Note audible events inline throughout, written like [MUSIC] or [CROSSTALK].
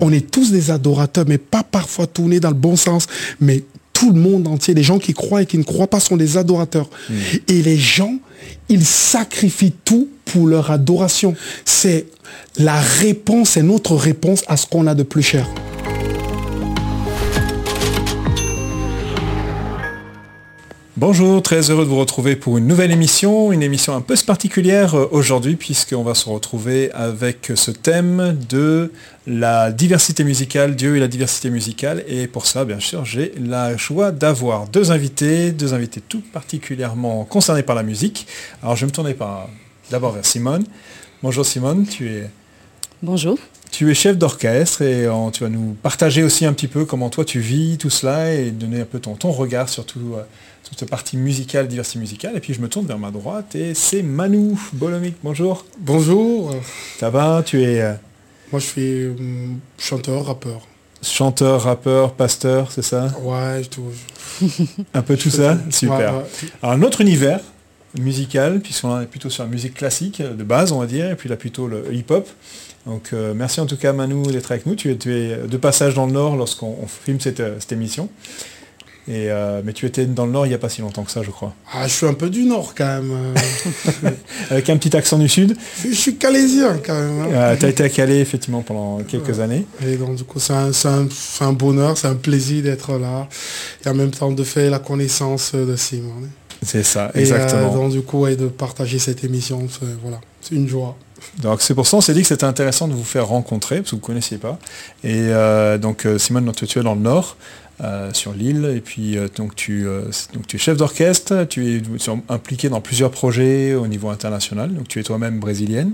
On est tous des adorateurs, mais pas parfois tournés dans le bon sens, mais tout le monde entier, les gens qui croient et qui ne croient pas sont des adorateurs. Et les gens, ils sacrifient tout pour leur adoration. C'est la réponse, c'est notre réponse à ce qu'on a de plus cher. Bonjour, très heureux de vous retrouver pour une nouvelle émission, une émission un peu particulière euh, aujourd'hui puisqu'on va se retrouver avec ce thème de la diversité musicale, Dieu et la diversité musicale. Et pour ça, bien sûr, j'ai la joie d'avoir deux invités, deux invités tout particulièrement concernés par la musique. Alors je vais me tourner d'abord vers Simone. Bonjour Simone, tu es... Bonjour. Tu es chef d'orchestre et tu vas nous partager aussi un petit peu comment toi tu vis tout cela et donner un peu ton, ton regard sur tout, euh, toute cette partie musicale, diversité musicale. Et puis je me tourne vers ma droite et c'est Manu Bolomic. Bonjour. Bonjour. Ça va? Tu es... euh, Moi, je suis hum, chanteur, rappeur. chanteur, rappeur, pasteur, c'est ça? Ouais, tout. [LAUGHS] Un peu tout ça? Super. Ouais, ouais. Alors un autre univers musical, puisqu'on est plutôt sur la musique classique de base, on va dire, et puis là plutôt le hip-hop. Donc euh, merci en tout cas Manu d'être avec nous. Tu es de passage dans le Nord lorsqu'on on filme cette, euh, cette émission. Et, euh, mais tu étais dans le Nord il n'y a pas si longtemps que ça, je crois. Ah, je suis un peu du Nord quand même. [LAUGHS] Avec un petit accent du Sud. je suis calaisien quand même. hein. tu as été à Calais effectivement pendant quelques années. Et donc du coup, c'est un, un- bonheur, c'est un plaisir d'être là. Et en même temps de faire la connaissance de Simon. C'est ça, Et exactement. euh, donc du coup, et de partager cette émission, voilà, c'est une joie. Donc c'est pour ça on s'est dit que c'était intéressant de vous faire rencontrer, parce que vous ne connaissiez pas. Et euh, donc euh, Simone, tu es dans le Nord, euh, sur l'île, et puis donc, tu, donc tu es chef d'orchestre, tu es, tu es impliqué dans plusieurs projets au niveau international, donc tu es toi-même brésilienne,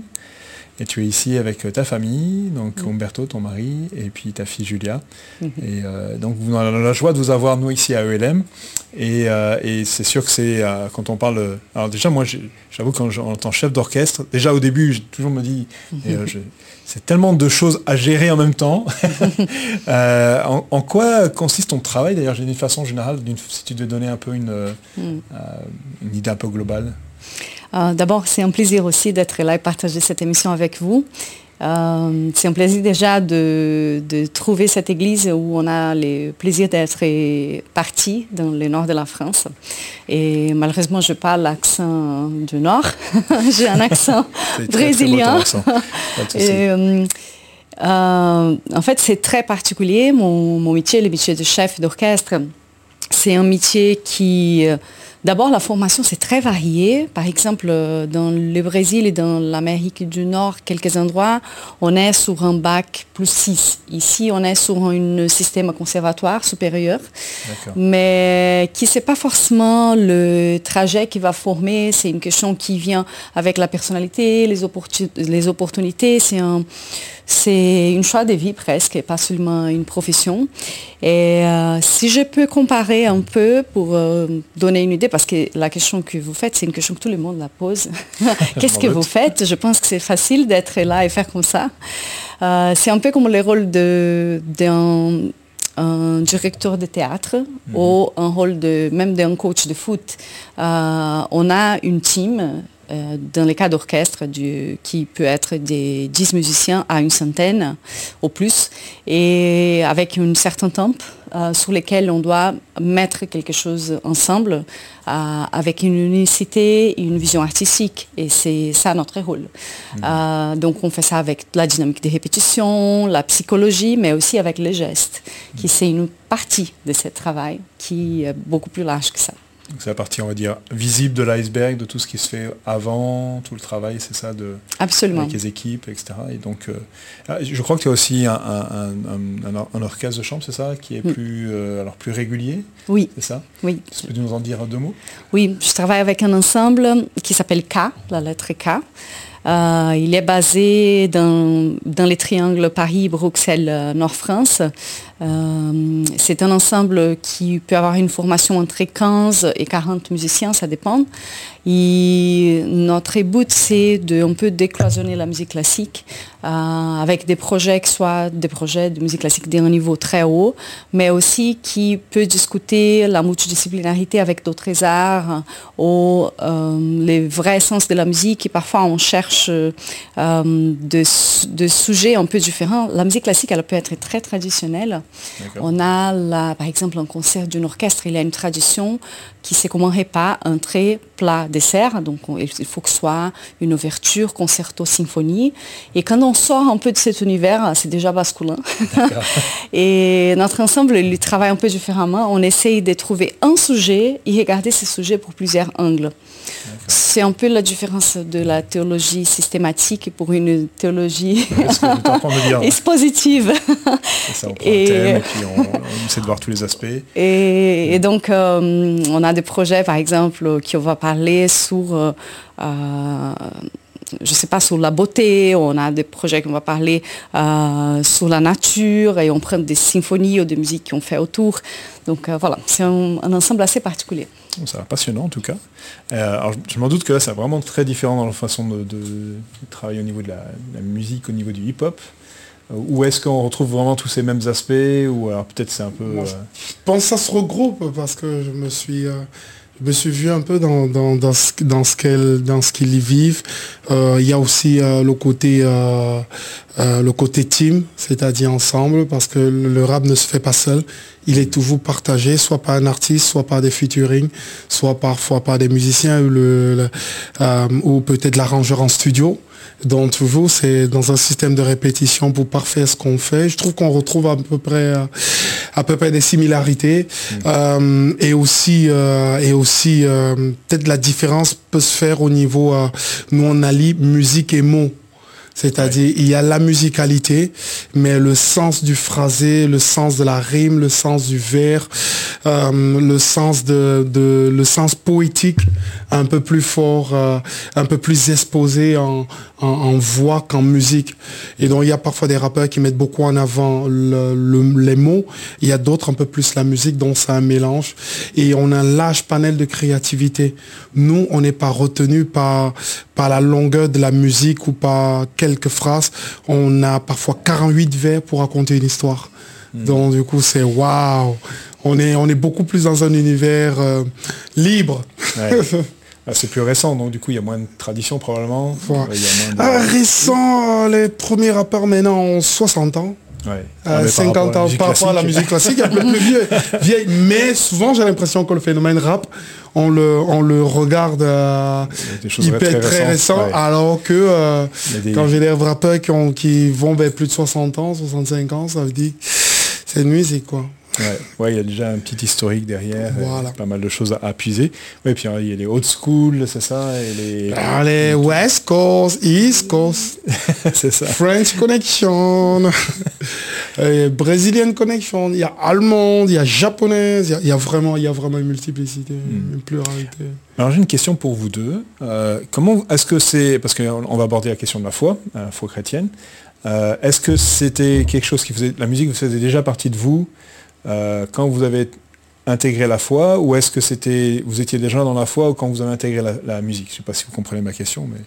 et tu es ici avec euh, ta famille, donc Umberto, ton mari, et puis ta fille Julia. Et euh, donc vous avons la joie de vous avoir nous ici à ELM. Et, euh, et c'est sûr que c'est euh, quand on parle. Alors déjà moi j'avoue quand j'entends chef d'orchestre, déjà au début j'ai toujours me dit [LAUGHS] c'est tellement de choses à gérer en même temps. [LAUGHS] En, en quoi consiste ton travail d'ailleurs d'une façon générale, d'une- si tu devais donner un peu une, une idée un peu globale? Euh, D'abord, c'est un plaisir aussi d'être là et partager cette émission avec vous. Euh, c'est un plaisir déjà de, de trouver cette église où on a le plaisir d'être parti dans le nord de la France. Et malheureusement, je parle l'accent du nord. [LAUGHS] J'ai un accent [LAUGHS] très, très brésilien. accent. [LAUGHS] Et, euh, euh, en fait, c'est très particulier. Mon, mon métier, le métier de chef d'orchestre, c'est un métier qui... D'abord, la formation, c'est très varié. Par exemple, euh, dans le Brésil et dans l'Amérique du Nord, quelques endroits, on est sur un bac plus 6. Ici, on est sur un système conservatoire supérieur mais qui c'est pas forcément le trajet qui va former, c'est une question qui vient avec la personnalité, les, opportu- les opportunités, c'est un c'est une choix de vie presque, et pas seulement une profession. Et euh, si je peux comparer un peu pour euh, donner une idée, parce que la question que vous faites, c'est une question que tout le monde la pose. [LAUGHS] [LAUGHS] Qu'est-ce que vous faites? Je pense que c'est facile d'être là et faire comme ça. Euh, c'est un peu comme le rôle d'un un directeur de théâtre ou un rôle de même d'un coach de foot. Euh, on a une team euh, dans les cas d'orchestre qui peut être des 10 musiciens à une centaine au plus et avec un certain temps euh, sur lesquels on doit mettre quelque chose ensemble euh, avec une unicité et une vision artistique et c'est ça notre rôle. Euh, donc on fait ça avec la dynamique des répétitions, la psychologie mais aussi avec les gestes qui c'est une partie de ce travail qui est beaucoup plus large que ça. Donc c'est la partie, on va dire, visible de l'iceberg, de tout ce qui se fait avant, tout le travail, c'est ça, de, Absolument. avec les équipes, etc. Et donc, euh, ah, je crois que tu as aussi un, un- un- orchestre de chambre, c'est ça, qui est Mm. plus, euh, alors plus régulier, Oui, c'est ça? Oui. Tu peux nous en dire deux mots? Oui, je travaille avec un ensemble qui s'appelle K, la lettre K. Euh, il est basé dans, dans les triangles Paris, Bruxelles, Nord-France. Euh, c'est un ensemble qui peut avoir une formation entre 15 et 40 musiciens, ça dépend. Notre but, c'est de un peu décloisonner la musique classique euh, avec des projets soient des projets de musique classique d'un niveau très haut, mais aussi qui peut discuter la multidisciplinarité avec d'autres arts ou euh, les vrais sens de la musique. Et parfois, on cherche de, de, sujets un peu différents. La musique classique, elle peut être très traditionnelle. On a, par exemple, un concert d'un orchestre, il y a une tradition qui c'est comment pas entrée, plat, dessert. Donc il faut que ce soit une ouverture, concerto, symphonie. Et quand on sort un peu de cet univers, c'est déjà masculin. [LAUGHS] et notre ensemble, il travaille un peu différemment. On essaye de trouver un sujet et regarder ce sujet pour plusieurs angles. C'est un peu la différence de la théologie systématique pour une théologie [LAUGHS] expositive. Ça, on prend et, thème, et puis on, essaie de voir tous les aspects. Et, donc, euh, on a des projets, par exemple, qui on va parler sur... Euh, euh, je sais pas, sur la beauté, on a des projets qui va parler sur la nature et on prend des symphonies ou des musiques qu'on fait autour. Donc voilà, c'est un, ensemble assez particulier. C'est passionnant en tout cas. alors, je m'en doute que là, c'est vraiment très différent dans la façon de, travailler au niveau de la musique, au niveau du hip-hop. Ou est-ce qu'on retrouve vraiment tous ces mêmes aspects Ou alors peut-être c'est un peu... Euh, je pense que ça se regroupe parce que je me suis... Euh, je me suis vu un peu dans, dans, dans ce, dans ce qu'ils y vivent. Euh, il y a aussi le côté le côté team, c'est-à-dire ensemble, parce que le rap ne se fait pas seul. Il est toujours partagé, soit par un artiste, soit par des featuring, soit parfois par des musiciens ou, le, ou peut-être l'arrangeur en studio. Donc toujours, c'est dans un système de répétition pour parfaire ce qu'on fait. Je trouve qu'on retrouve à peu près à peu près des similarités mmh. euh, et aussi euh, et aussi euh, peut-être la différence peut se faire au niveau nous on allie musique et mots c'est-à-dire, il y a la musicalité, mais le sens du phrasé, le sens de la rime, le sens du vers, euh, le sens de, le sens poétique un peu plus fort, euh, un peu plus exposé en, voix qu'en musique. Et donc, il y a parfois des rappeurs qui mettent beaucoup en avant les mots. Il y a d'autres un peu plus la musique, dont c'est un mélange. Et on a un large panel de créativité. Nous, on n'est pas retenu par, par la longueur de la musique ou par quelques phrases. On a parfois 48 vers pour raconter une histoire. Hmm. Donc du coup, c'est waouh. On est, on est beaucoup plus dans un univers euh, libre. [LAUGHS] Ah, c'est plus récent, donc du coup il y a moins de tradition probablement. Ah, récent, les premiers rappeurs maintenant ont 60 ans. 50 ans par rapport à la musique classique, un peu plus vieille. Mais souvent j'ai l'impression que le phénomène rap on le, on le regarde euh, peut être très, récent, alors que euh, quand j'ai des rappeurs qui, qui vont vers plus de 60 ans, 65 ans, ça veut dire c'est une musique quoi. Ouais, il y a déjà un petit historique derrière, pas mal de choses à appuyer. Ouais, puis il y a les old school, c'est ça, et les... Ah, les West Coast, East Coast, [LAUGHS] c'est ça. French Connection, [LAUGHS] Brazilian Connection, il y a allemande, il y a japonaise, il y, a vraiment, il y a vraiment une multiplicité, hmm. une pluralité. Alors j'ai une question pour vous deux. Euh, comment est-ce que c'est, parce qu'on va aborder la question de la foi, la foi chrétienne, euh, est-ce que c'était quelque chose qui faisait, la musique vous faisait déjà partie de vous euh, quand vous avez intégré la foi ou est-ce que c'était vous étiez déjà dans la foi ou quand vous avez intégré la, musique? Je ne sais pas si vous comprenez ma question, mais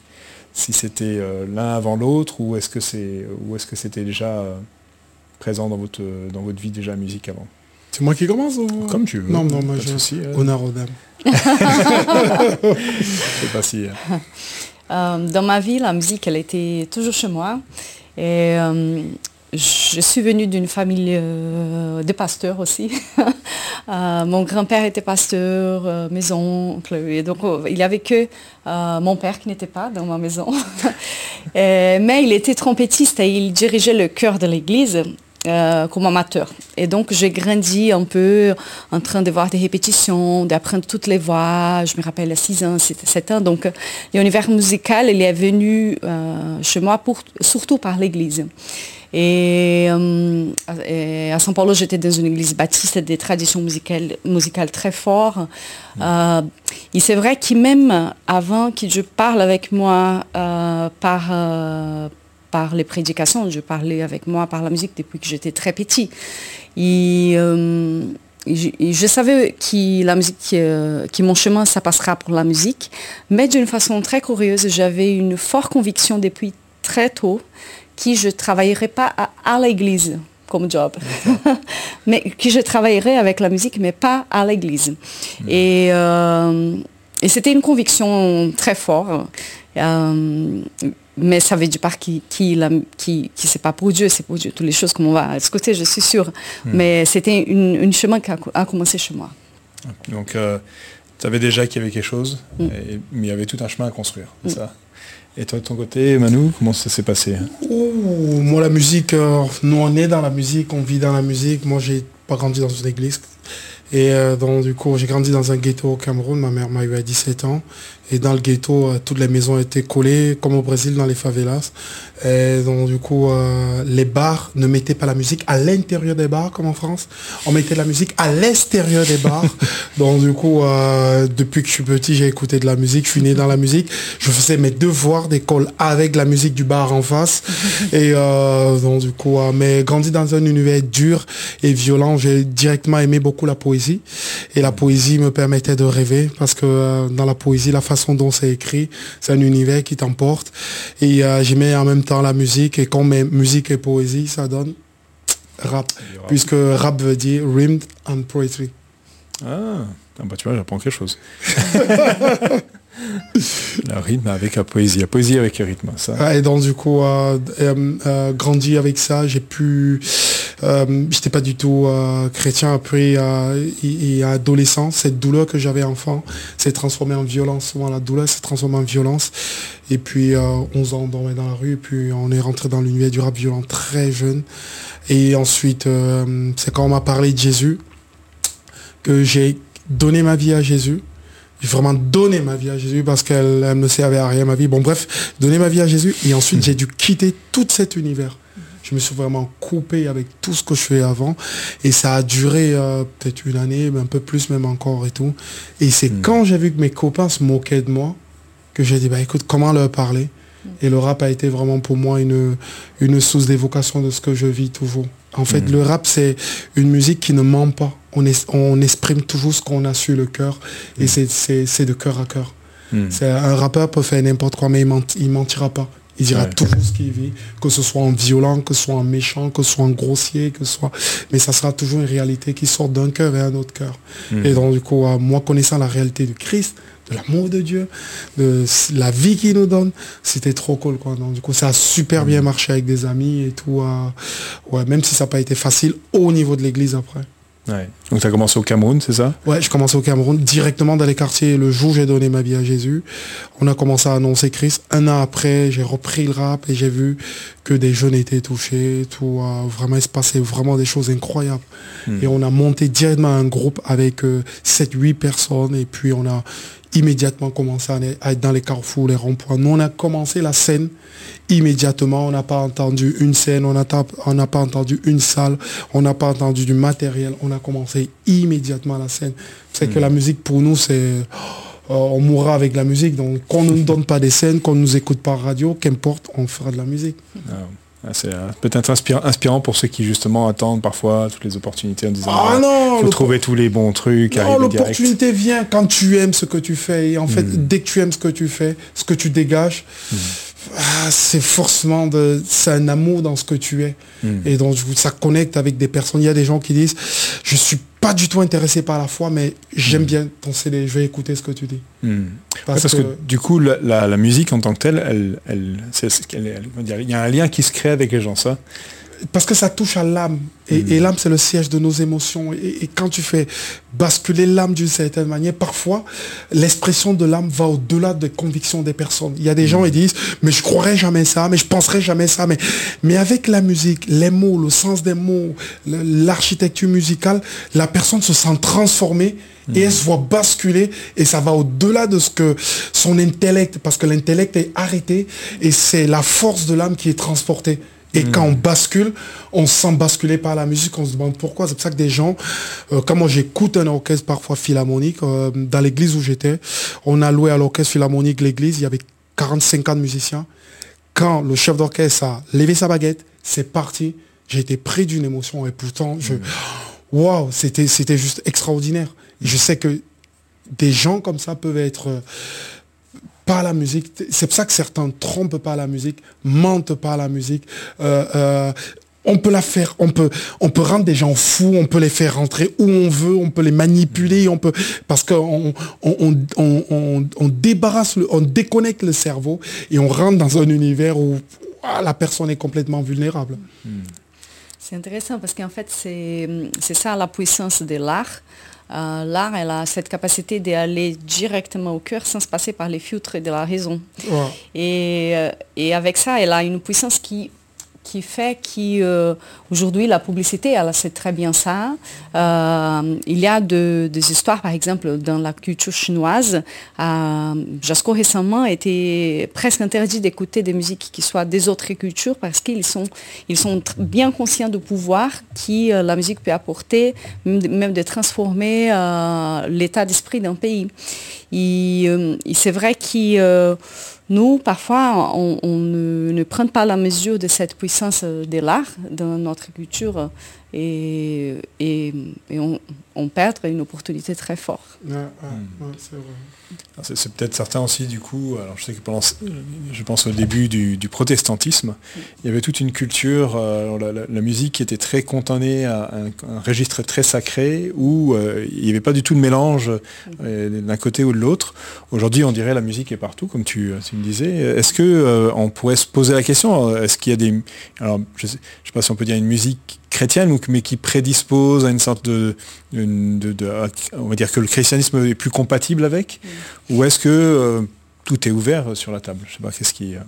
si c'était euh, l'un avant l'autre ou est-ce que c'est ou est-ce que c'était déjà euh, présent dans votre dans votre vie déjà musique avant? C'est moi qui commence Comme tu veux. Non, non, moi je suis honneur aux dames. pas si. dans ma vie, la musique, elle était toujours chez moi. Et je suis venue d'une famille euh, de pasteurs aussi. [LAUGHS] Euh, mon grand-père était pasteur, euh, mes oncles, et donc il n'y avait que mon père qui n'était pas dans ma maison. [LAUGHS] mais il était trompettiste et il dirigeait le chœur de l'église. comme amateur. Et donc, j'ai grandi un peu en train de voir des répétitions, d'apprendre toutes les voix. Je me rappelle à 6 ans, 7 ans. Donc, l'univers musical, il est venu chez moi pour, surtout par l'église. Euh, et, à São Paulo, j'étais dans une église baptiste des traditions musicales, musicales très fortes. Euh, et c'est vrai que même avant que je parle avec moi euh, par, par les prédications, je parlais avec moi par la musique depuis que j'étais très petit. Et, je, savais que la musique, que mon chemin, ça passera pour la musique, mais d'une façon très curieuse, j'avais une forte conviction depuis très tôt qui je travaillerai pas à, l'église comme job, [LAUGHS] mais que je travaillerai avec la musique, mais pas à l'église. Hmm. Et, euh, et c'était une conviction très forte. mais ça veut dire pas qui qui qui, qui c'est pas pour Dieu, c'est pour Dieu. Toutes les choses comme on va côté, je suis sûre. Hmm. Mais c'était une, chemin qui a, commencé chez moi. Donc, tu savais déjà qu'il y avait quelque chose, hmm. mais il y avait tout un chemin à construire. Hmm. Ça. Et toi de ton côté, Manu, comment ça s'est passé? Moi, la musique, nous on est dans la musique, on vit dans la musique. Moi, j'ai pas grandi dans une église. Et euh, donc, du coup, j'ai grandi dans un ghetto au Cameroun. Ma mère m'a eu à 17 ans. Et dans le ghetto, euh, toutes les maisons étaient collées, comme au Brésil, dans les favelas. Et donc, du coup, euh, les bars ne mettaient pas la musique à l'intérieur des bars, comme en France. On mettait la musique à l'extérieur des bars. [LAUGHS] donc, du coup, depuis que je suis petit, j'ai écouté de la musique. Je suis né dans la musique. Je faisais mes devoirs d'école avec la musique du bar en face. [LAUGHS] et donc, du coup, mais grandi dans un univers dur et violent, j'ai directement aimé beaucoup la poésie. Et la poésie me permettait de rêver parce que dans la poésie, la façon dont c'est écrit, c'est un univers qui t'emporte. Et euh, j'aimais en même temps la musique. Et quand mes musique et poésie, ça donne rap. Puisque rap veut dire rimmed and poetry. Ah, ah bah tu vois, j'apprends quelque chose. [LAUGHS] Le rythme avec la poésie, la poésie avec le rythme, ça. et donc du coup, euh, euh, grandi avec ça, j'ai pu... Euh, j'étais pas du tout chrétien après et, adolescent. Cette douleur que j'avais enfant s'est transformée en violence. Souvent la douleur s'est transformée en violence. Et puis 11 ans on dormait dans la rue, et puis on est rentré dans l'univers du rap violent très jeune. Et ensuite, c'est quand on m'a parlé de Jésus que j'ai donné ma vie à Jésus j'ai vraiment donné ma vie à Jésus parce qu'elle ne servait à rien ma vie. Bon bref, donner ma vie à Jésus et ensuite j'ai dû quitter tout cet univers. Je me suis vraiment coupé avec tout ce que je fais avant et ça a duré euh, peut-être une année, un peu plus même encore et tout. Et c'est hmm. quand j'ai vu que mes copains se moquaient de moi que j'ai dit bah écoute comment leur parler? Et le rap a été vraiment pour moi une, une source d'évocation de ce que je vis toujours. En fait, hmm. le rap, c'est une musique qui ne ment pas on, exprime toujours ce qu'on a sur le cœur et c'est de cœur à cœur. Mm. Un rappeur peut faire n'importe quoi, mais il, mentira pas. Il dira toujours ce qu'il vit, que ce soit en violent, que ce soit en méchant, que ce soit en grossier, que ce soit... Mais ça sera toujours une réalité qui sort d'un cœur et un autre cœur. Mm. Et donc, du coup, moi, connaissant la réalité du Christ, de l'amour de Dieu, de la vie qu'il nous donne, c'était trop cool. Quoi. Donc, du coup, ça a super bien marché avec des amis et tout. Euh, ouais, même si ça n'a pas été facile au niveau de l'église après. Donc tu as commencé au Cameroun, c'est ça? Ouais, je commençais au Cameroun, directement dans les quartiers. Le jour où j'ai donné ma vie à Jésus, on a commencé à annoncer Christ. Un an après, j'ai repris le rap et j'ai vu que des jeunes étaient touchés. Tout, vraiment, il se passait vraiment des choses incroyables. Hmm. Et on a monté directement un groupe avec 7-8 euh, personnes et puis on a immédiatement commencé à être dans les carrefours, les ronds-points. Nous, on a commencé la scène immédiatement. On n'a pas entendu une scène, on n'a pas entendu une salle, on n'a pas entendu du matériel. On a commencé immédiatement la scène. C'est que hmm. la musique, pour nous, c'est... Euh, on mourra avec la musique. Donc, qu'on ne nous [LAUGHS] donne pas des scènes, qu'on ne nous écoute par radio, qu'importe, on fera de la musique. Ah. Ah, c'est euh, peut-être inspirant, pour ceux qui justement attendent parfois toutes les opportunités en disant ah non, faut trouver tous les bons trucs. l'opportunité vient quand tu aimes ce que tu fais. Et en fait, hmm. dès que tu aimes ce que tu fais, ce que tu dégages, hmm. ah, c'est forcément de, c'est un amour dans ce que tu es. Hmm. Et donc ça connecte avec des personnes. Il y a des gens qui disent, je suis pas du tout intéressé par la foi, mais j'aime bien ton CD, je vais écouter ce que tu dis. Parce, que, du coup, la, musique en tant que telle, elle, elle, il y a un lien qui se crée avec les gens, ça parce que ça touche à l'âme. Et, mm. l'âme, c'est le siège de nos émotions. Et, quand tu fais basculer l'âme d'une certaine manière, parfois, l'expression de l'âme va au-delà des convictions des personnes. Il y a des gens qui disent, mais je croirais jamais ça, mais je penserais jamais ça. Mais, mais avec la musique, les mots, le sens des mots, l'architecture musicale, la personne se sent transformée et elle se voit basculer et ça va au-delà de ce que son intellect, parce que l'intellect est arrêté et c'est la force de l'âme qui est transportée. Et quand on bascule, on se sent basculer par la musique, on se demande pourquoi. C'est pour ça que des gens, euh, comme moi j'écoute un orchestre parfois philharmonique, euh, dans l'église où j'étais, on a loué à l'orchestre philharmonique l'église, il y avait 40-50 musiciens. Quand le chef d'orchestre a levé sa baguette, c'est parti. J'ai été pris d'une émotion et pourtant, je, mm. waouh, c'était, c'était juste extraordinaire. je sais que des gens comme ça peuvent être par la musique. C'est pour ça que certains trompent pas la musique, mentent pas la musique, euh, euh, on peut la faire, on peut, on peut rendre des gens fous, on peut les faire rentrer où on veut, on peut les manipuler, on peut, parce qu'on on, débarrasse, on déconnecte le cerveau et on rentre dans un univers où ah, la personne est complètement vulnérable. C'est intéressant parce qu'en fait, c'est ça la puissance de l'art. Euh, l'art, elle a cette capacité d'aller directement au cœur sans se passer par les filtres de la raison. Et, euh, et, avec ça, elle a une puissance qui qui fait qu'aujourd'hui, euh, la publicité, elle c'est très bien ça. Euh, il y a des histoires, par exemple, dans la culture chinoise. Euh, récemment était presque interdit d'écouter des musiques qui soient des autres cultures parce qu'ils sont, ils sont bien conscients du pouvoir qui la musique peut apporter, même de transformer l'état d'esprit d'un pays. Et, c'est vrai que nous, parfois, on, ne, prend pas la mesure de cette puissance de l'art dans notre culture et, et, on, perd une opportunité très forte. c'est peut-être certain aussi du coup, alors je sais que pendant, je pense au début du, protestantisme, il y avait toute une culture, euh, la, musique qui était très contenée à un, registre très sacré où euh, il n'y avait pas du tout de mélange euh, d'un côté ou de l'autre. Aujourd'hui on dirait la musique est partout, comme tu, me disais. Est-ce que on pourrait se poser la question, est-ce qu'il y a des... Alors je ne sais, pas si on peut dire une musique chrétienne, mais qui prédispose à une sorte de, on va dire que le christianisme est plus compatible avec, ou est-ce que euh, tout est ouvert sur la table? Je sais pas qu'est-ce qui. Euh,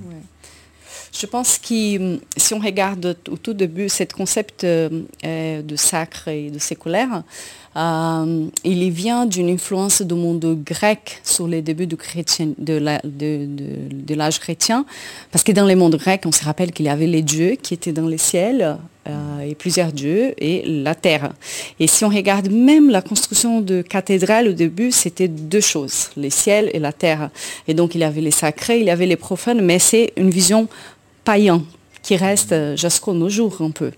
Je pense que si on regarde au tout début ce concept euh, de sacre et de séculaire, euh, il vient d'une influence du monde grec sur les débuts de, l'âge chrétien, parce que dans le monde grec, on se rappelle qu'il y avait les dieux qui étaient dans les ciels, euh, et plusieurs dieux, et la terre. Et si on regarde même la construction de cathédrales au début, c'était deux choses, les ciels et la terre. Et donc il y avait les sacrés, il y avait les profanes, mais c'est une vision païenne qui reste jusqu'à nos jours un peu.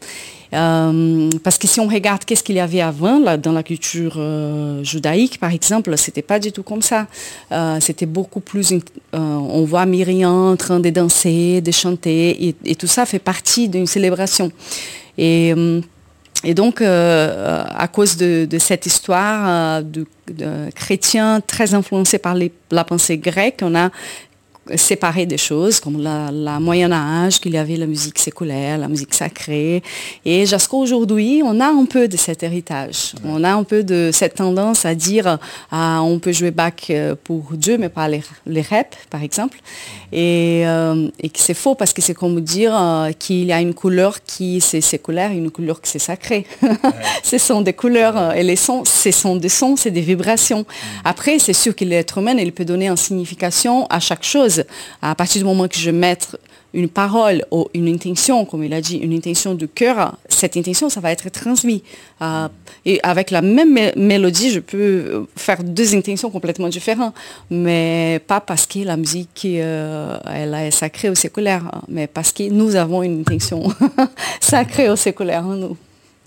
Euh, parce que si on regarde qu'est-ce qu'il y avait avant, là, dans la culture euh, judaïque, par exemple, c'était pas du tout comme ça. Euh, c'était beaucoup plus... on voit Myriam en train de danser, de chanter, et, tout ça fait partie d'une célébration. Et, donc, à cause de, cette histoire de, chrétiens très influencés par la pensée grecque, on a séparer des choses, comme la, Moyen Âge, qu'il y avait la musique séculaire, la musique sacrée. Et jusqu'à aujourd'hui, on a un peu de cet héritage. On a un peu de cette tendance à dire, ah, on peut jouer Bach euh, pour Dieu, mais pas les, les reps, par exemple. Et, euh, et que c'est faux, parce que c'est comme dire euh, qu'il y a une couleur qui c'est séculaire et une couleur qui c'est sacré. [LAUGHS] ce sont des couleurs, et les sons, ce sont des sons, c'est des vibrations. Après, c'est sûr que l'être humain, il peut donner une signification à chaque chose à partir du moment que je mets une parole ou une intention, comme il a dit, une intention de cœur, cette intention, ça va être transmis. Euh, et avec la même mélodie, je peux faire deux intentions complètement différentes, mais pas parce que la musique euh, elle est sacrée ou séculaire, mais parce que nous avons une intention [LAUGHS] sacrée ou séculaire en nous.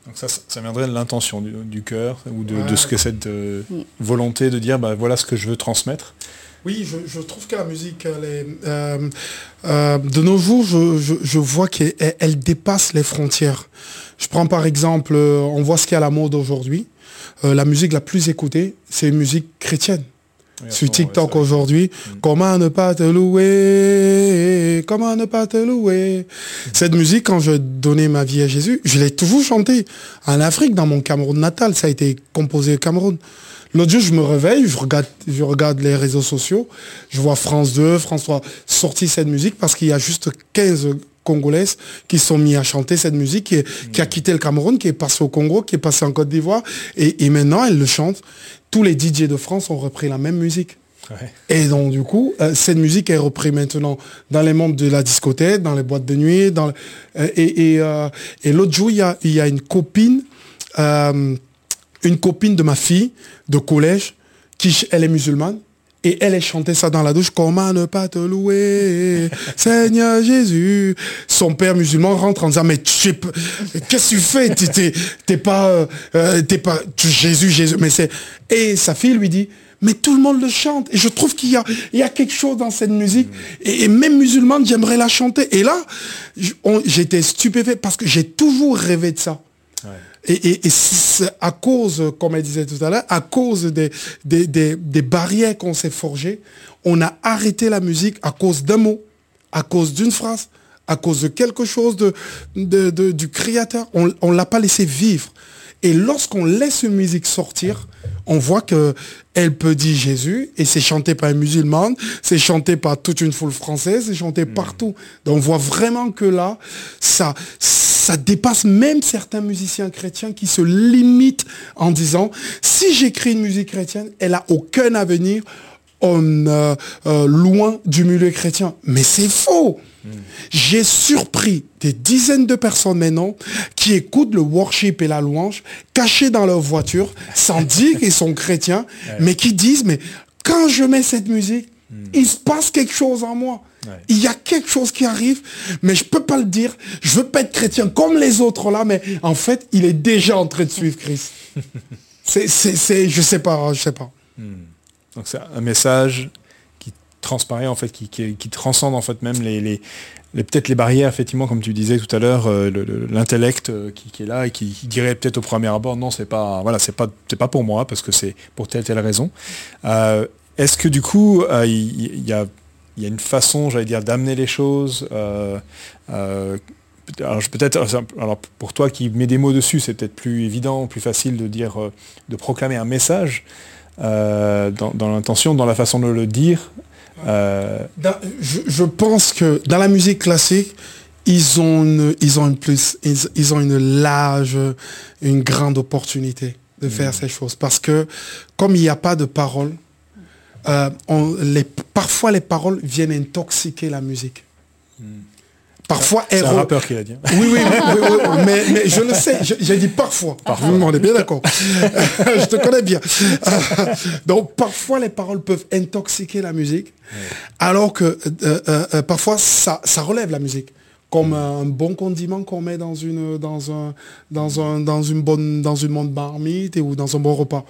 Donc ça, ça viendrait de l'intention du, cœur ou de, ce que cette euh, mm. volonté de dire, bah, voilà ce que je veux transmettre. Oui, je, trouve que la musique, euh, euh, de nos jours, je, vois qu'elle dépasse les frontières. Je prends par exemple, euh, on voit ce qui est à la mode aujourd'hui. la musique la plus écoutée, c'est une musique chrétienne. Sur TikTok aujourd'hui, mm. comment ne pas te louer, comment ne pas te louer? Cette musique, quand je donnais ma vie à Jésus, je l'ai toujours chantée. En Afrique, dans mon Cameroun natal, ça a été composé au Cameroun. L'autre jour, je me réveille, je regarde, je regarde les réseaux sociaux, je vois France 2, France 3 sortir cette musique parce qu'il y a juste 15 Congolaises qui sont mis à chanter cette musique, qui, a quitté le Cameroun, qui est passé au Congo, qui est passé en Côte d'Ivoire, et, maintenant elle le chante. Tous les DJ de France ont repris la même musique. Et donc du coup, euh, cette musique est reprise maintenant dans les membres de la discothèque, dans les boîtes de nuit. Dans euh, et, euh, et, l'autre jour, il y a, y a, une copine une copine de ma fille de collège, qui elle est musulmane, et elle est chanté ça dans la douche, comment ne pas te louer, Seigneur Jésus. Son père musulman rentre en disant, mais qu'est-ce que tu fais? T'es pas, euh, t'es pas, Jésus, Jésus. Mais c'est, et sa fille lui dit, mais tout le monde le chante. Et je trouve qu'il y a, il y a quelque chose dans cette musique. Et, même musulmane, j'aimerais la chanter. Et là, j'étais stupéfait parce que j'ai toujours rêvé de ça. Et, c'est à cause, comme elle disait tout à l'heure, à cause des, des, barrières qu'on s'est forgées, on a arrêté la musique à cause d'un mot, à cause d'une phrase, à cause de quelque chose de, du créateur. On ne l'a pas laissé vivre. Et lorsqu'on laisse une musique sortir, on voit que elle peut dire Jésus et c'est chanté par une musulmane, c'est chanté par toute une foule française, c'est chanté hmm. partout. Donc on voit vraiment que là, ça, ça dépasse même certains musiciens chrétiens qui se limitent en disant si j'écris une musique chrétienne, elle a aucun avenir euh, euh, loin du milieu chrétien. Mais c'est faux. J'ai surpris des dizaines de personnes maintenant qui écoutent le worship et la louange cachés dans leur voiture sans [LAUGHS] dire qu'ils sont chrétiens, mais qui disent, mais quand je mets cette musique, hmm. il se passe quelque chose en moi. Il y a quelque chose qui arrive, mais je ne peux pas le dire. Je veux pas être chrétien comme les autres là, mais en fait, il est déjà en train de suivre Christ. [LAUGHS] c'est, c'est, je sais pas, je sais pas. Hmm. Donc c'est un message transparaît en fait, qui, qui, transcende en fait même les, les, peut-être les barrières, effectivement, comme tu disais tout à l'heure, euh, l'intellect euh, qui, est là et qui, dirait peut-être au premier abord, non, c'est pas, voilà, c'est pas, c'est pas pour moi parce que c'est pour telle telle raison. Euh, est-ce que du coup, il y, a, y, a, une façon, j'allais dire, d'amener les choses alors peut-être, alors pour toi qui mets des mots dessus, c'est peut-être plus évident, plus facile de dire, de proclamer un message dans, dans l'intention, dans la façon de le dire. Euh, je, pense que dans la musique classique, ils ont une, ils ont une plus, ils, ont une large, une grande opportunité de faire mm. ces choses. Parce que comme il n'y a pas de paroles, euh, les, parfois les paroles viennent intoxiquer la musique. Mm. Parfois, c'est un rappeur qui l'a dit. Oui, oui, oui, mais, je le sais, j'ai dit parfois. Parfois, on est bien d'accord. [LAUGHS] je te connais bien. [LAUGHS] Donc, parfois, les paroles peuvent intoxiquer la musique, alors que euh, euh, euh, parfois, ça, ça relève la musique comme un bon condiment qu'on met dans une dans un dans un dans une bonne dans une bonne marmite ou dans un bon repas.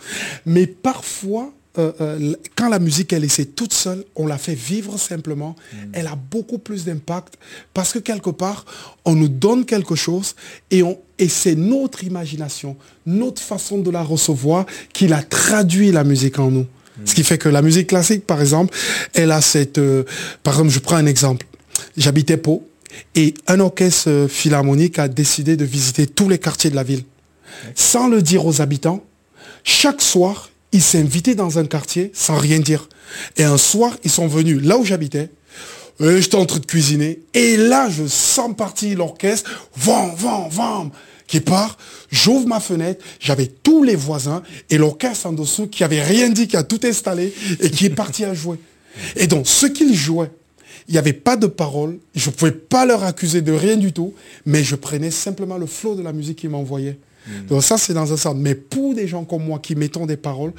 Mais parfois euh, euh, quand la musique est laissée toute seule, on la fait vivre simplement, mm. elle a beaucoup plus d'impact parce que quelque part, on nous donne quelque chose et, on, et c'est notre imagination, notre façon de la recevoir qui la traduit la musique en nous. Mm. Ce qui fait que la musique classique, par exemple, elle a cette... Euh, par exemple, je prends un exemple. J'habitais Pau et un orchestre philharmonique a décidé de visiter tous les quartiers de la ville. Sans le dire aux habitants, chaque soir, ils s'invitaient dans un quartier sans rien dire. Et un soir, ils sont venus là où j'habitais. J'étais en train de cuisiner. Et là, je sens partir l'orchestre. Vam, vam, vam qui part, j'ouvre ma fenêtre, j'avais tous les voisins et l'orchestre en dessous qui avait rien dit, qui a tout installé et qui est parti à jouer. Et donc, ce qu'ils jouaient, il n'y avait pas de parole, je ne pouvais pas leur accuser de rien du tout, mais je prenais simplement le flot de la musique qu'ils m'envoyaient. Mm. Donc ça, c'est dans un sens. Mais pour des gens comme moi qui mettons des paroles,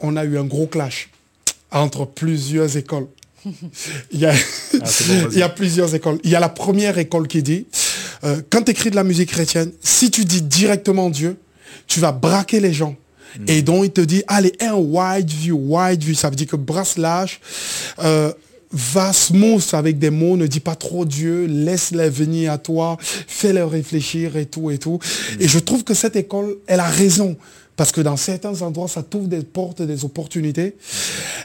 on a eu un gros clash entre plusieurs écoles. [LAUGHS] il, y a, ah, [LAUGHS] il y a plusieurs écoles. Il y a la première école qui dit, euh, quand tu écris de la musique chrétienne, si tu dis directement Dieu, tu vas braquer les gens. Mm. Et donc il te dit, allez, un wide view, wide view, ça veut dire que brasse lâche, euh, va smooth avec des mots, ne dis pas trop Dieu, laisse-les venir à toi, fais-les réfléchir et tout et tout. Et je trouve que cette école, elle a raison. Parce que dans certains endroits, ça t'ouvre des portes, des opportunités.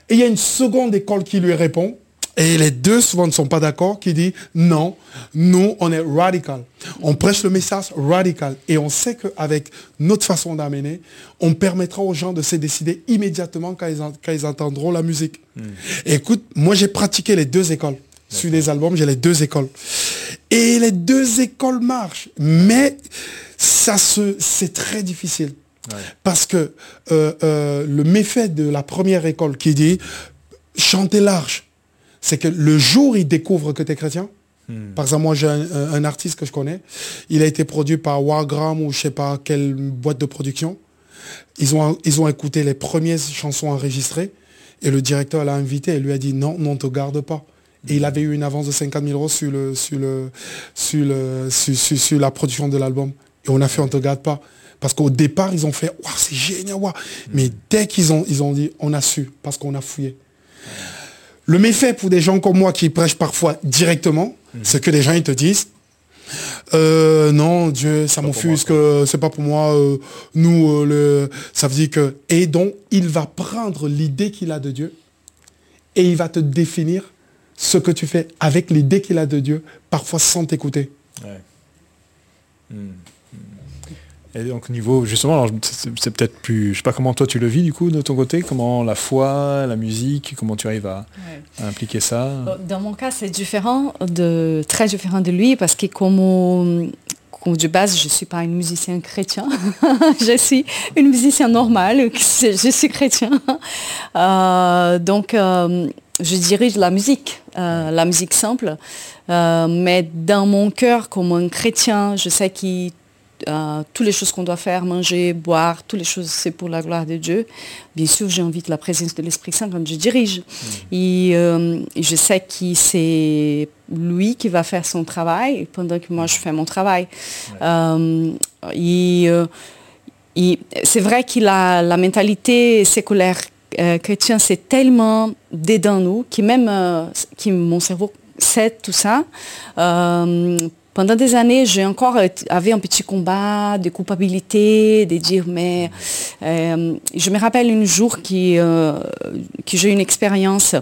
Et il y a une seconde école qui lui répond, et les deux souvent ne sont pas d'accord, qui dit non, nous on est radical. On prêche le message radical. Et on sait qu'avec notre façon d'amener, on permettra aux gens de se décider immédiatement quand ils, entendront la musique. Hmm. écoute, moi j'ai pratiqué les deux écoles. Sur les albums, j'ai les deux écoles. Et les deux écoles marchent. Mais ça se, c'est très difficile. Parce que euh, euh, le méfait de la première école qui dit chanter large, c'est que le jour où ils découvrent que tu es chrétien, hmm. par exemple, moi j'ai un, artiste que je connais, il a été produit par Wargram ou je sais pas quelle boîte de production. Ils ont, ils ont écouté les premières chansons enregistrées et le directeur l'a invité et lui a dit non, non, ne te garde pas. Et il avait eu une avance de 50 000 euros sur, le, sur, le, sur, le, sur, la production de l'album. Et on a fait on ne te garde pas. Parce qu'au départ, ils ont fait, waouh, c'est génial, waouh. Mais dès qu'ils ont, ils ont dit, on a su, parce qu'on a fouillé. Le méfait pour des gens comme moi qui prêchent parfois directement, c'est que les gens ils te disent, euh, non, Dieu, ça m'offusque, c'est pas pour moi. euh, nous, euh, le, ça veut dire que et donc il va prendre l'idée qu'il a de Dieu et il va te définir ce que tu fais avec l'idée qu'il a de Dieu, parfois sans t'écouter. Ouais. Hmm. Et donc niveau justement, c'est peut-être plus, je sais pas comment toi tu le vis du coup de ton côté, comment la foi, la musique, comment tu arrives à, Ouais. à impliquer ça? Dans mon cas, c'est différent, de, très différent de lui, parce que comme, de base, je ne suis pas une musicienne chrétien. [LAUGHS] je suis une musicienne normale, [LAUGHS] je suis chrétien. Euh, donc, euh, je dirige la musique, euh, la musique simple. Mais dans mon cœur, comme un chrétien, je sais que euh, toutes les choses qu'on doit faire, manger, boire, toutes les choses, c'est pour la gloire de Dieu. Bien sûr, j'invite la présence de l'Esprit Saint quand je dirige. Et euh, je sais que c'est lui qui va faire son travail pendant que moi je fais mon travail. Euh, et, et c'est vrai que la, la mentalité séculaire chrétienne, c'est tellement dedans nous, que même que mon cerveau sait tout ça. Euh, pendant des années, j'ai encore été- avait un petit combat de culpabilité, de dire mais euh, je me rappelle un jour qui euh, que j'ai une expérience.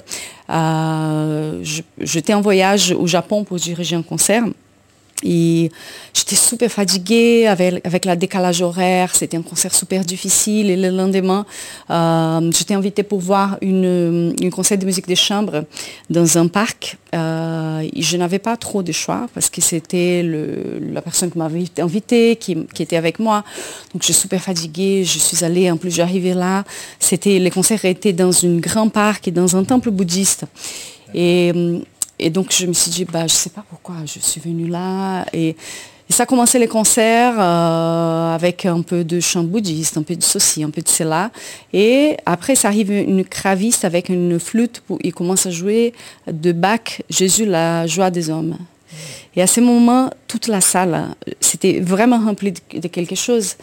Euh, J'étais en voyage au Japon pour diriger un concert. Et j'étais super fatiguée avec, avec la décalage horaire. C'était un concert super difficile. Et le lendemain, euh, j'étais invitée pour voir une, concert de musique de chambre dans un parc. Euh, je n'avais pas trop de choix parce que c'était la personne qui m'avait invitée, qui, était avec moi. Donc je suis super fatiguée. Je suis allée, en plus j'arrivais là. Les concerts étaient dans un grand parc et dans un temple bouddhiste. Et donc je me suis dit, bah, je ne sais pas pourquoi je suis venue là. Et, ça a commencé les concerts euh, avec un peu de chant bouddhiste, un peu de ceci, un peu de cela. Et après, ça arrive une craviste avec une flûte. Pour, il commence à jouer de Bach, Jésus, la joie des hommes. Et à ce moment, toute la salle, c'était vraiment rempli de, de quelque chose.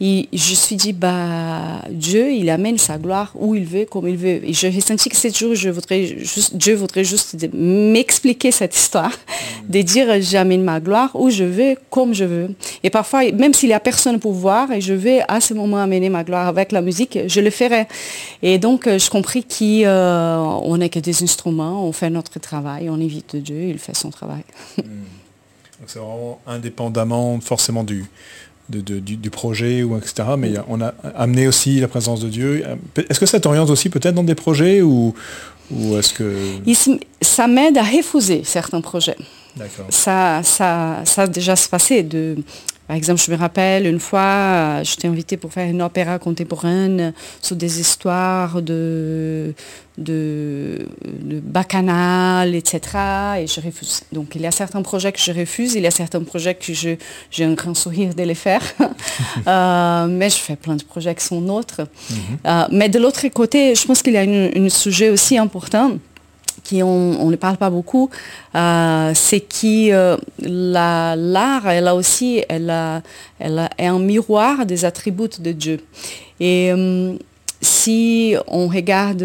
Et je me suis dit, bah, Dieu, il amène sa gloire où il veut, comme il veut. Et j'ai senti que ce jour, je voudrais juste, Dieu voudrait juste m'expliquer cette histoire, de dire, j'amène ma gloire où je veux, comme je veux. Et parfois, même s'il n'y a personne pour voir, et je vais à ce moment amener ma gloire avec la musique, je le ferai. Et donc, euh, je compris qu'on n'est que des instruments, on fait notre travail, on invite Dieu, il fait son travail. Donc c'est vraiment indépendamment forcément du, de- de- du, du projet ou etc. Mais on a amené aussi la présence de Dieu. Est-ce que ça t'oriente aussi peut-être dans des projets ou, ou est-ce que ça m'aide à refuser certains projets. ça, ça, ça a déjà se passé. De, par exemple, je me rappelle une fois, euh, j'étais invitée pour faire une opéra contemporaine sur des histoires de, de, de bacchanal, etc. Et je refuse. Donc il y a certains projets que je refuse, il y a certains projets que j'ai un grand sourire de les faire. [LAUGHS] Euh, mais je fais plein de projets qui sont nôtres. Euh, mais de l'autre côté, je pense qu'il y a un sujet aussi important qui on, on ne parle pas beaucoup, euh, c'est que euh, la- l'art, elle a aussi, elle, a, elle a- est un miroir des attributs de Dieu. Et euh, si on regarde,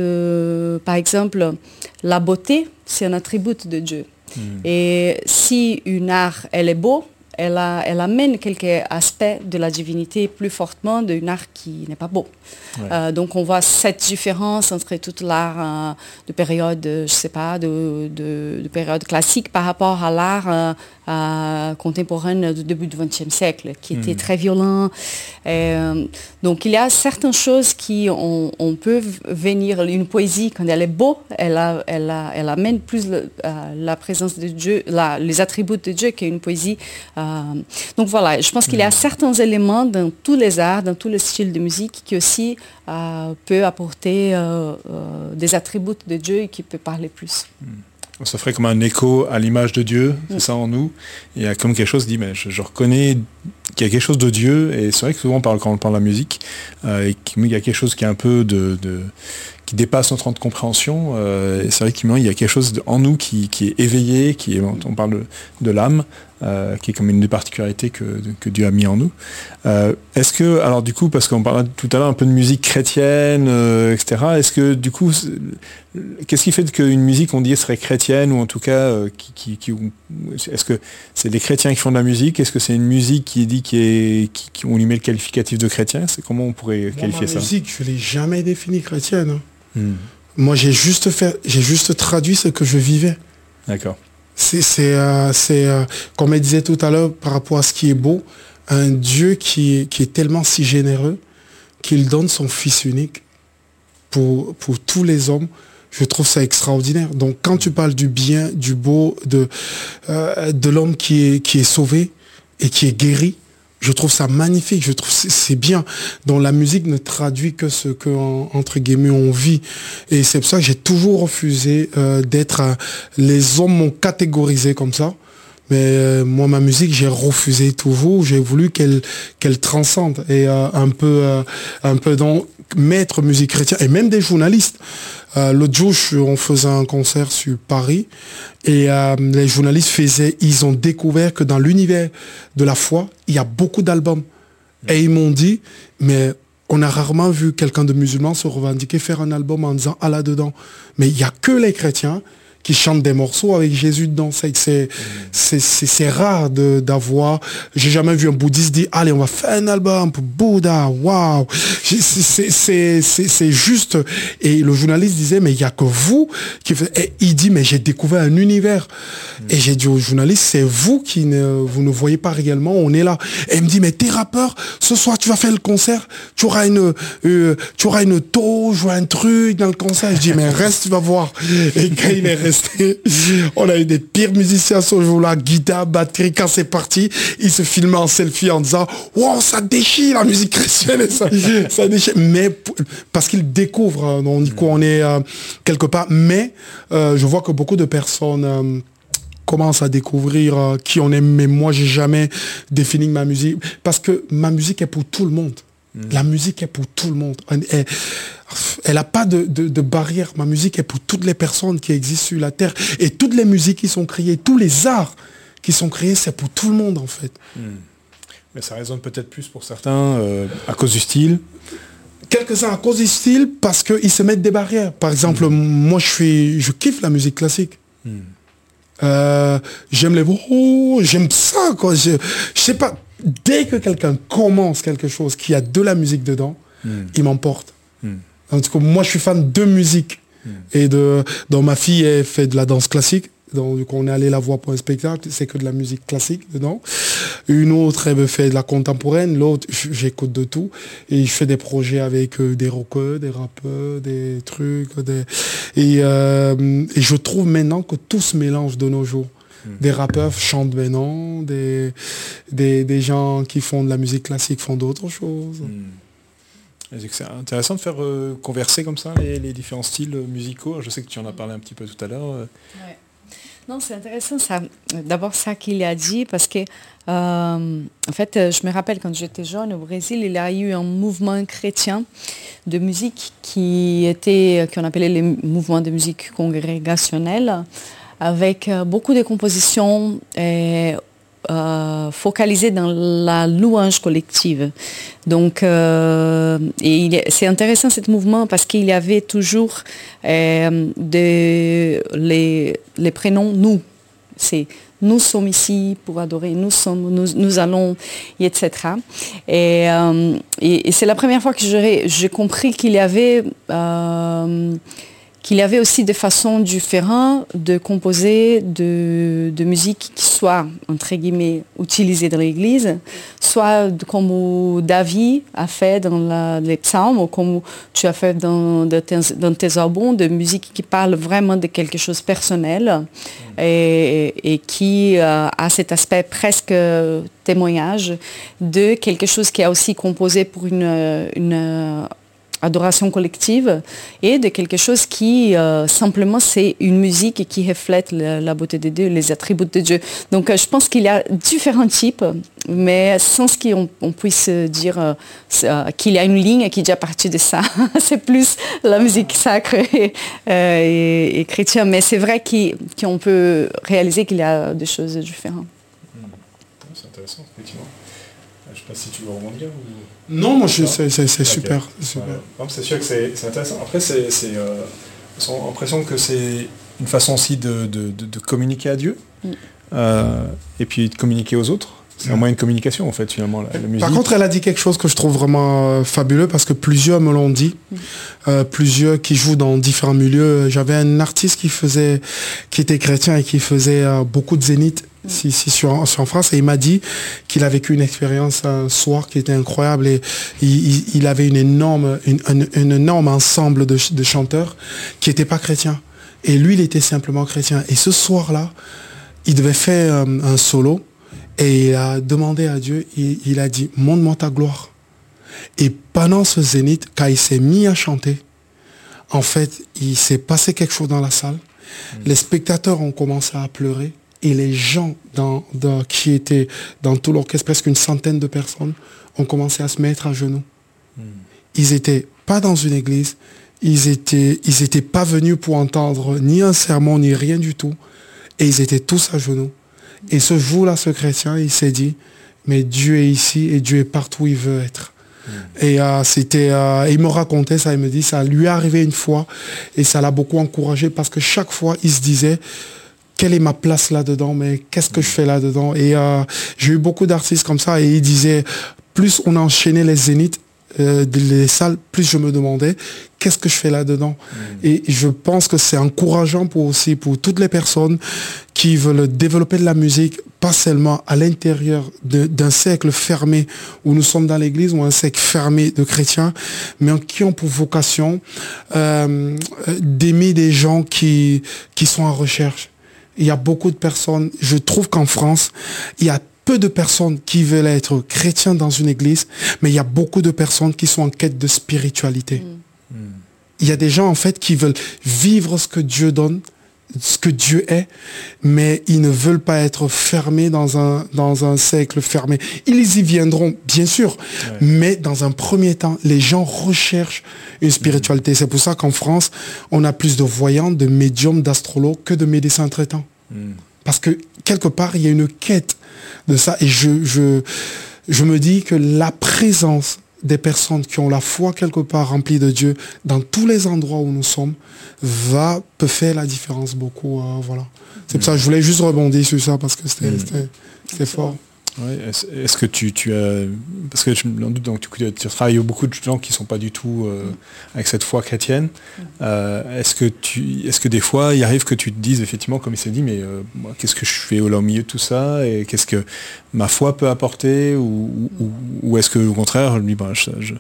par exemple, la beauté, c'est un attribut de Dieu. Et si une art, elle est beau, elle, a- elle amène quelques aspects de la divinité plus fortement d'une art qui n'est pas beau. Ouais. Euh, donc on voit cette différence entre toute l'art euh, de période, je sais pas, de, de- de période classique par rapport à l'art euh, euh, contemporain du début du XXe siècle, qui était très violent. Euh, donc il y a certaines choses qui on, on peut venir, une poésie quand elle est beau, elle, a- elle, a- elle amène plus le- euh, la présence de Dieu, la- les attributs de Dieu qu'une poésie. Donc voilà, je pense qu'il y a certains éléments dans tous les arts, dans tous les styles de musique qui aussi peut apporter des attributs de Dieu et qui peut parler plus. Ça ferait comme un écho à l'image de Dieu, c'est ça en nous. Et il y a comme quelque chose qui dit, mais je, je reconnais qu'il y a quelque chose de Dieu, et c'est vrai que souvent on parle, quand on parle de la musique, et qu'il y a quelque chose qui est un peu de, qui dépasse notre de compréhension. et c'est vrai qu'il y a quelque chose en nous qui, est éveillé, qui est, on parle de l'âme, euh, qui est comme une des particularités que, Dieu a mis en nous. Euh, est-ce que, alors du coup, parce qu'on parlait tout à l'heure un peu de musique chrétienne, euh, etc., est-ce que du coup, qu'est-ce qui fait qu'une musique, on dit, serait chrétienne, ou en tout cas, qui, est-ce que c'est les chrétiens qui font de la musique? Est-ce que c'est une musique qui dit qui est, qui, on lui met le qualificatif de chrétien? C'est comment on pourrait qualifier ça? La musique, je l'ai jamais définie chrétienne. Hein. Hmm. Moi, j'ai juste fait, j'ai juste traduit ce que je vivais. D'accord. C'est, euh, euh, comme elle disait tout à l'heure, par rapport à ce qui est beau, un Dieu qui est, tellement si généreux qu'il donne son Fils unique pour, tous les hommes. Je trouve ça extraordinaire. Donc quand tu parles du bien, du beau, de, euh, l'homme qui est sauvé et qui est guéri, je trouve ça magnifique, je trouve c'est bien. Donc la musique ne traduit que ce que entre guillemets on vit. Et c'est pour ça que j'ai toujours refusé euh, d'être. les hommes m'ont catégorisé comme ça. Mais euh, moi, ma musique, j'ai refusé toujours. J'ai voulu qu'elle qu'elle transcende et euh, un peu un peu dans mettre musique chrétienne et même des journalistes. L'autre jour, on faisait un concert sur Paris et euh, les journalistes faisaient, ils ont découvert que dans l'univers de la foi, il y a beaucoup d'albums. Et ils m'ont dit, mais on a rarement vu quelqu'un de musulman se revendiquer faire un album en disant, ah là-dedans. Mais il n'y a que les chrétiens qui chantent des morceaux avec Jésus dedans. C'est c'est rare d'avoir. J'ai jamais vu un bouddhiste dire allez on va faire un album pour Bouddha. Waouh. C'est juste. Et le journaliste disait mais il y a que vous qui Et il dit mais j'ai découvert un univers. Et j'ai dit au journaliste c'est vous qui ne vous ne voyez pas réellement. On est là. Et il me dit mais t'es rappeur. Ce soir tu vas faire le concert. Tu auras une euh, tu auras une touche ou un truc dans le concert. Je dis mais reste tu vas voir. Et quand il est resté [LAUGHS] on a eu des pires musiciens ce jour-là, guitare, batterie, quand c'est parti, ils se filmaient en selfie en disant Wow, ça déchire la musique chrétienne, ça, [LAUGHS] ça déchire. Mais parce qu'ils découvrent, hein, on dit qu'on est euh, quelque part, mais euh, je vois que beaucoup de personnes euh, commencent à découvrir qui on est, mais moi j'ai jamais défini ma musique parce que ma musique est pour tout le monde. La musique est pour tout le monde. Elle n'a pas de, barrière. Ma musique est pour toutes les personnes qui existent sur la Terre. Et toutes les musiques qui sont créées, tous les arts qui sont créés, c'est pour tout le monde en fait. Hmm. Mais ça résonne peut-être plus pour certains euh, à cause du style. Quelques-uns à cause du style parce qu'ils se mettent des barrières. Par exemple, hmm. moi je, suis, je kiffe la musique classique. Euh, j'aime les oh, j'aime ça quoi. Je, je sais pas dès que quelqu'un commence quelque chose qui a de la musique dedans, hmm. il m'emporte. Hmm. En tout cas, moi, je suis fan de musique. Hmm. Et de, donc, ma fille, elle fait de la danse classique. Donc, on est allé la voir pour un spectacle, c'est que de la musique classique dedans. Une autre, elle me fait de la contemporaine. L'autre, j'écoute de tout. Et je fais des projets avec euh, des rockers, des rappeurs, des trucs. Et, euh, et je trouve maintenant que tout se mélange de nos jours. Des rappeurs chantent maintenant, des, des, gens qui font de la musique classique font d'autres choses. Hmm. C'est intéressant de faire euh, converser comme ça les, différents styles musicaux. Je sais que tu en as parlé un petit peu tout à l'heure. Non, c'est intéressant ça. D'abord ça qu'il a dit parce que euh, en fait, je me rappelle quand j'étais jeune au Brésil, il y a eu un mouvement chrétien de musique qui était qu'on appelait les mouvements de musique congrégationnelle avec euh, beaucoup de compositions euh, focalisées dans la louange collective. Donc, c'est intéressant ce mouvement parce qu'il y avait toujours les, les, prénoms nous. C'est nous sommes ici pour adorer, nous sommes, nous, allons, etc. Et, et, c'est la première fois que j'ai compris qu'il y avait qu'il y avait aussi des façons différentes de composer de, musique qui soit, entre guillemets, utilisée dans l'Église, soit comme David a fait dans les psaumes, ou comme tu as fait dans, tes, albums, de musique qui parle vraiment de quelque chose de personnel et, qui euh, a cet aspect presque témoignage de quelque chose qui a aussi composé pour une adoration collective et de quelque chose qui simplement c'est une musique qui reflète la, beauté de Dieu, les attributs de Dieu. Donc je pense qu'il y a différents types, mais sans ce qu'on on puisse dire qu'il y a une ligne qui est déjà partie de ça. [LAUGHS] c'est plus la musique sacrée et, chrétienne, mais c'est vrai qu'on peut réaliser qu'il y a des choses différentes. Hmm. C'est intéressant, effectivement. Je ne sais pas si tu veux rebondir ou... Non, moi c'est super. C'est sûr que c'est intéressant. Après, c'est euh, l'impression que c'est une façon aussi de, communiquer à Dieu mm. euh, et puis de communiquer aux autres. C'est un moyen de communication en fait finalement la, musique. Par contre, elle a dit quelque chose que je trouve vraiment euh, fabuleux parce que plusieurs me l'ont dit, mm. plusieurs qui jouent dans différents milieux. J'avais un artiste qui faisait, qui était chrétien et qui faisait beaucoup de zénith si, si sur, en France, et il m'a dit qu'il a vécu une expérience un soir qui était incroyable et il, avait une énorme, une, un, énorme ensemble de, chanteurs qui n'étaient pas chrétiens. Et lui, il était simplement chrétien. Et ce soir-là, il devait faire euh, un, solo et il a demandé à Dieu, il, il a dit, montre-moi ta gloire. Et pendant ce zénith, quand il s'est mis à chanter, en fait, il s'est passé quelque chose dans la salle. Mm. Les spectateurs ont commencé à pleurer et les gens dans, qui étaient dans tout l'orchestre, presque une centaine de personnes, ont commencé à se mettre à genoux. Hmm. Ils n'étaient pas dans une église, ils étaient, ils étaient pas venus pour entendre ni un sermon, ni rien du tout. Et ils étaient tous à genoux. Et ce jour-là, ce chrétien, il s'est dit, mais Dieu est ici et Dieu est partout où il veut être. Hmm. Et euh, c'était, euh, il me racontait ça, il me dit, ça lui est arrivé une fois et ça l'a beaucoup encouragé parce que chaque fois, il se disait, quelle est ma place là-dedans, mais qu'est-ce que je fais là-dedans? Et euh, j'ai eu beaucoup d'artistes comme ça et ils disaient, plus on a enchaîné les zéniths, euh, les salles, plus je me demandais qu'est-ce que je fais là-dedans. Mm. Et je pense que c'est encourageant pour aussi pour toutes les personnes qui veulent développer de la musique, pas seulement à l'intérieur d'un cercle fermé où nous sommes dans l'église ou un cercle fermé de chrétiens, mais qui ont pour vocation euh, d'aimer des gens qui, qui sont en recherche il y a beaucoup de personnes, je trouve qu'en France, il y a peu de personnes qui veulent être chrétiens dans une église, mais il y a beaucoup de personnes qui sont en quête de spiritualité. Mm. Il y a des gens en fait qui veulent vivre ce que Dieu donne, ce que Dieu est, mais ils ne veulent pas être fermés dans un, dans un cercle fermé. Ils y viendront, bien sûr, mais dans un premier temps, les gens recherchent une spiritualité. C'est pour ça qu'en France, on a plus de voyants, de médiums, d'astrologues que de médecins traitants. Parce que quelque part, il y a une quête de ça. Et je, je, je me dis que la présence des personnes qui ont la foi quelque part remplie de Dieu dans tous les endroits où nous sommes va peut faire la différence beaucoup. Euh, voilà. C'est pour ça que je voulais juste rebondir sur ça parce que c'était mm. fort. Est-ce que tu, tu, as... Parce que je me doute, donc, tu, tu travailles avec beaucoup de gens qui ne sont pas du tout euh, avec cette foi chrétienne. Euh, est-ce que, tu, est que des fois, il arrive que tu te dises, effectivement, comme il s'est dit, mais euh, qu'est-ce que je fais au milieu de tout ça Et qu'est-ce que ma foi peut apporter Ou, ou, est-ce que, au contraire, lui, ben, je, je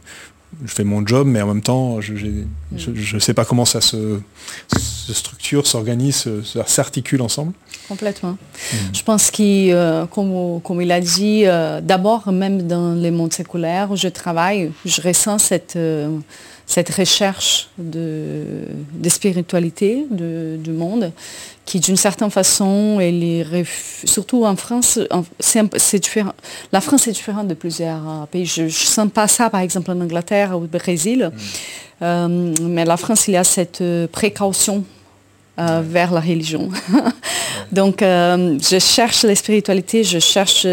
fais mon job, mais en même temps, je ne sais pas comment ça se, structure, s'organise, s'articule ensemble? Complètement. Mm. Je pense qu'il, euh, comme, il a dit, euh, d'abord, même dans les mondes séculaires où je travaille, je ressens cette, euh, cette recherche de, de spiritualité du monde qui d'une certaine façon, elle est surtout en France, c'est différent. La France est différente de plusieurs pays. Je ne sens pas ça, par exemple, en Angleterre ou au Brésil. Mm. Mais la France, il y a cette précaution euh, vers la religion. [LAUGHS] Donc, je cherche la spiritualité, je cherche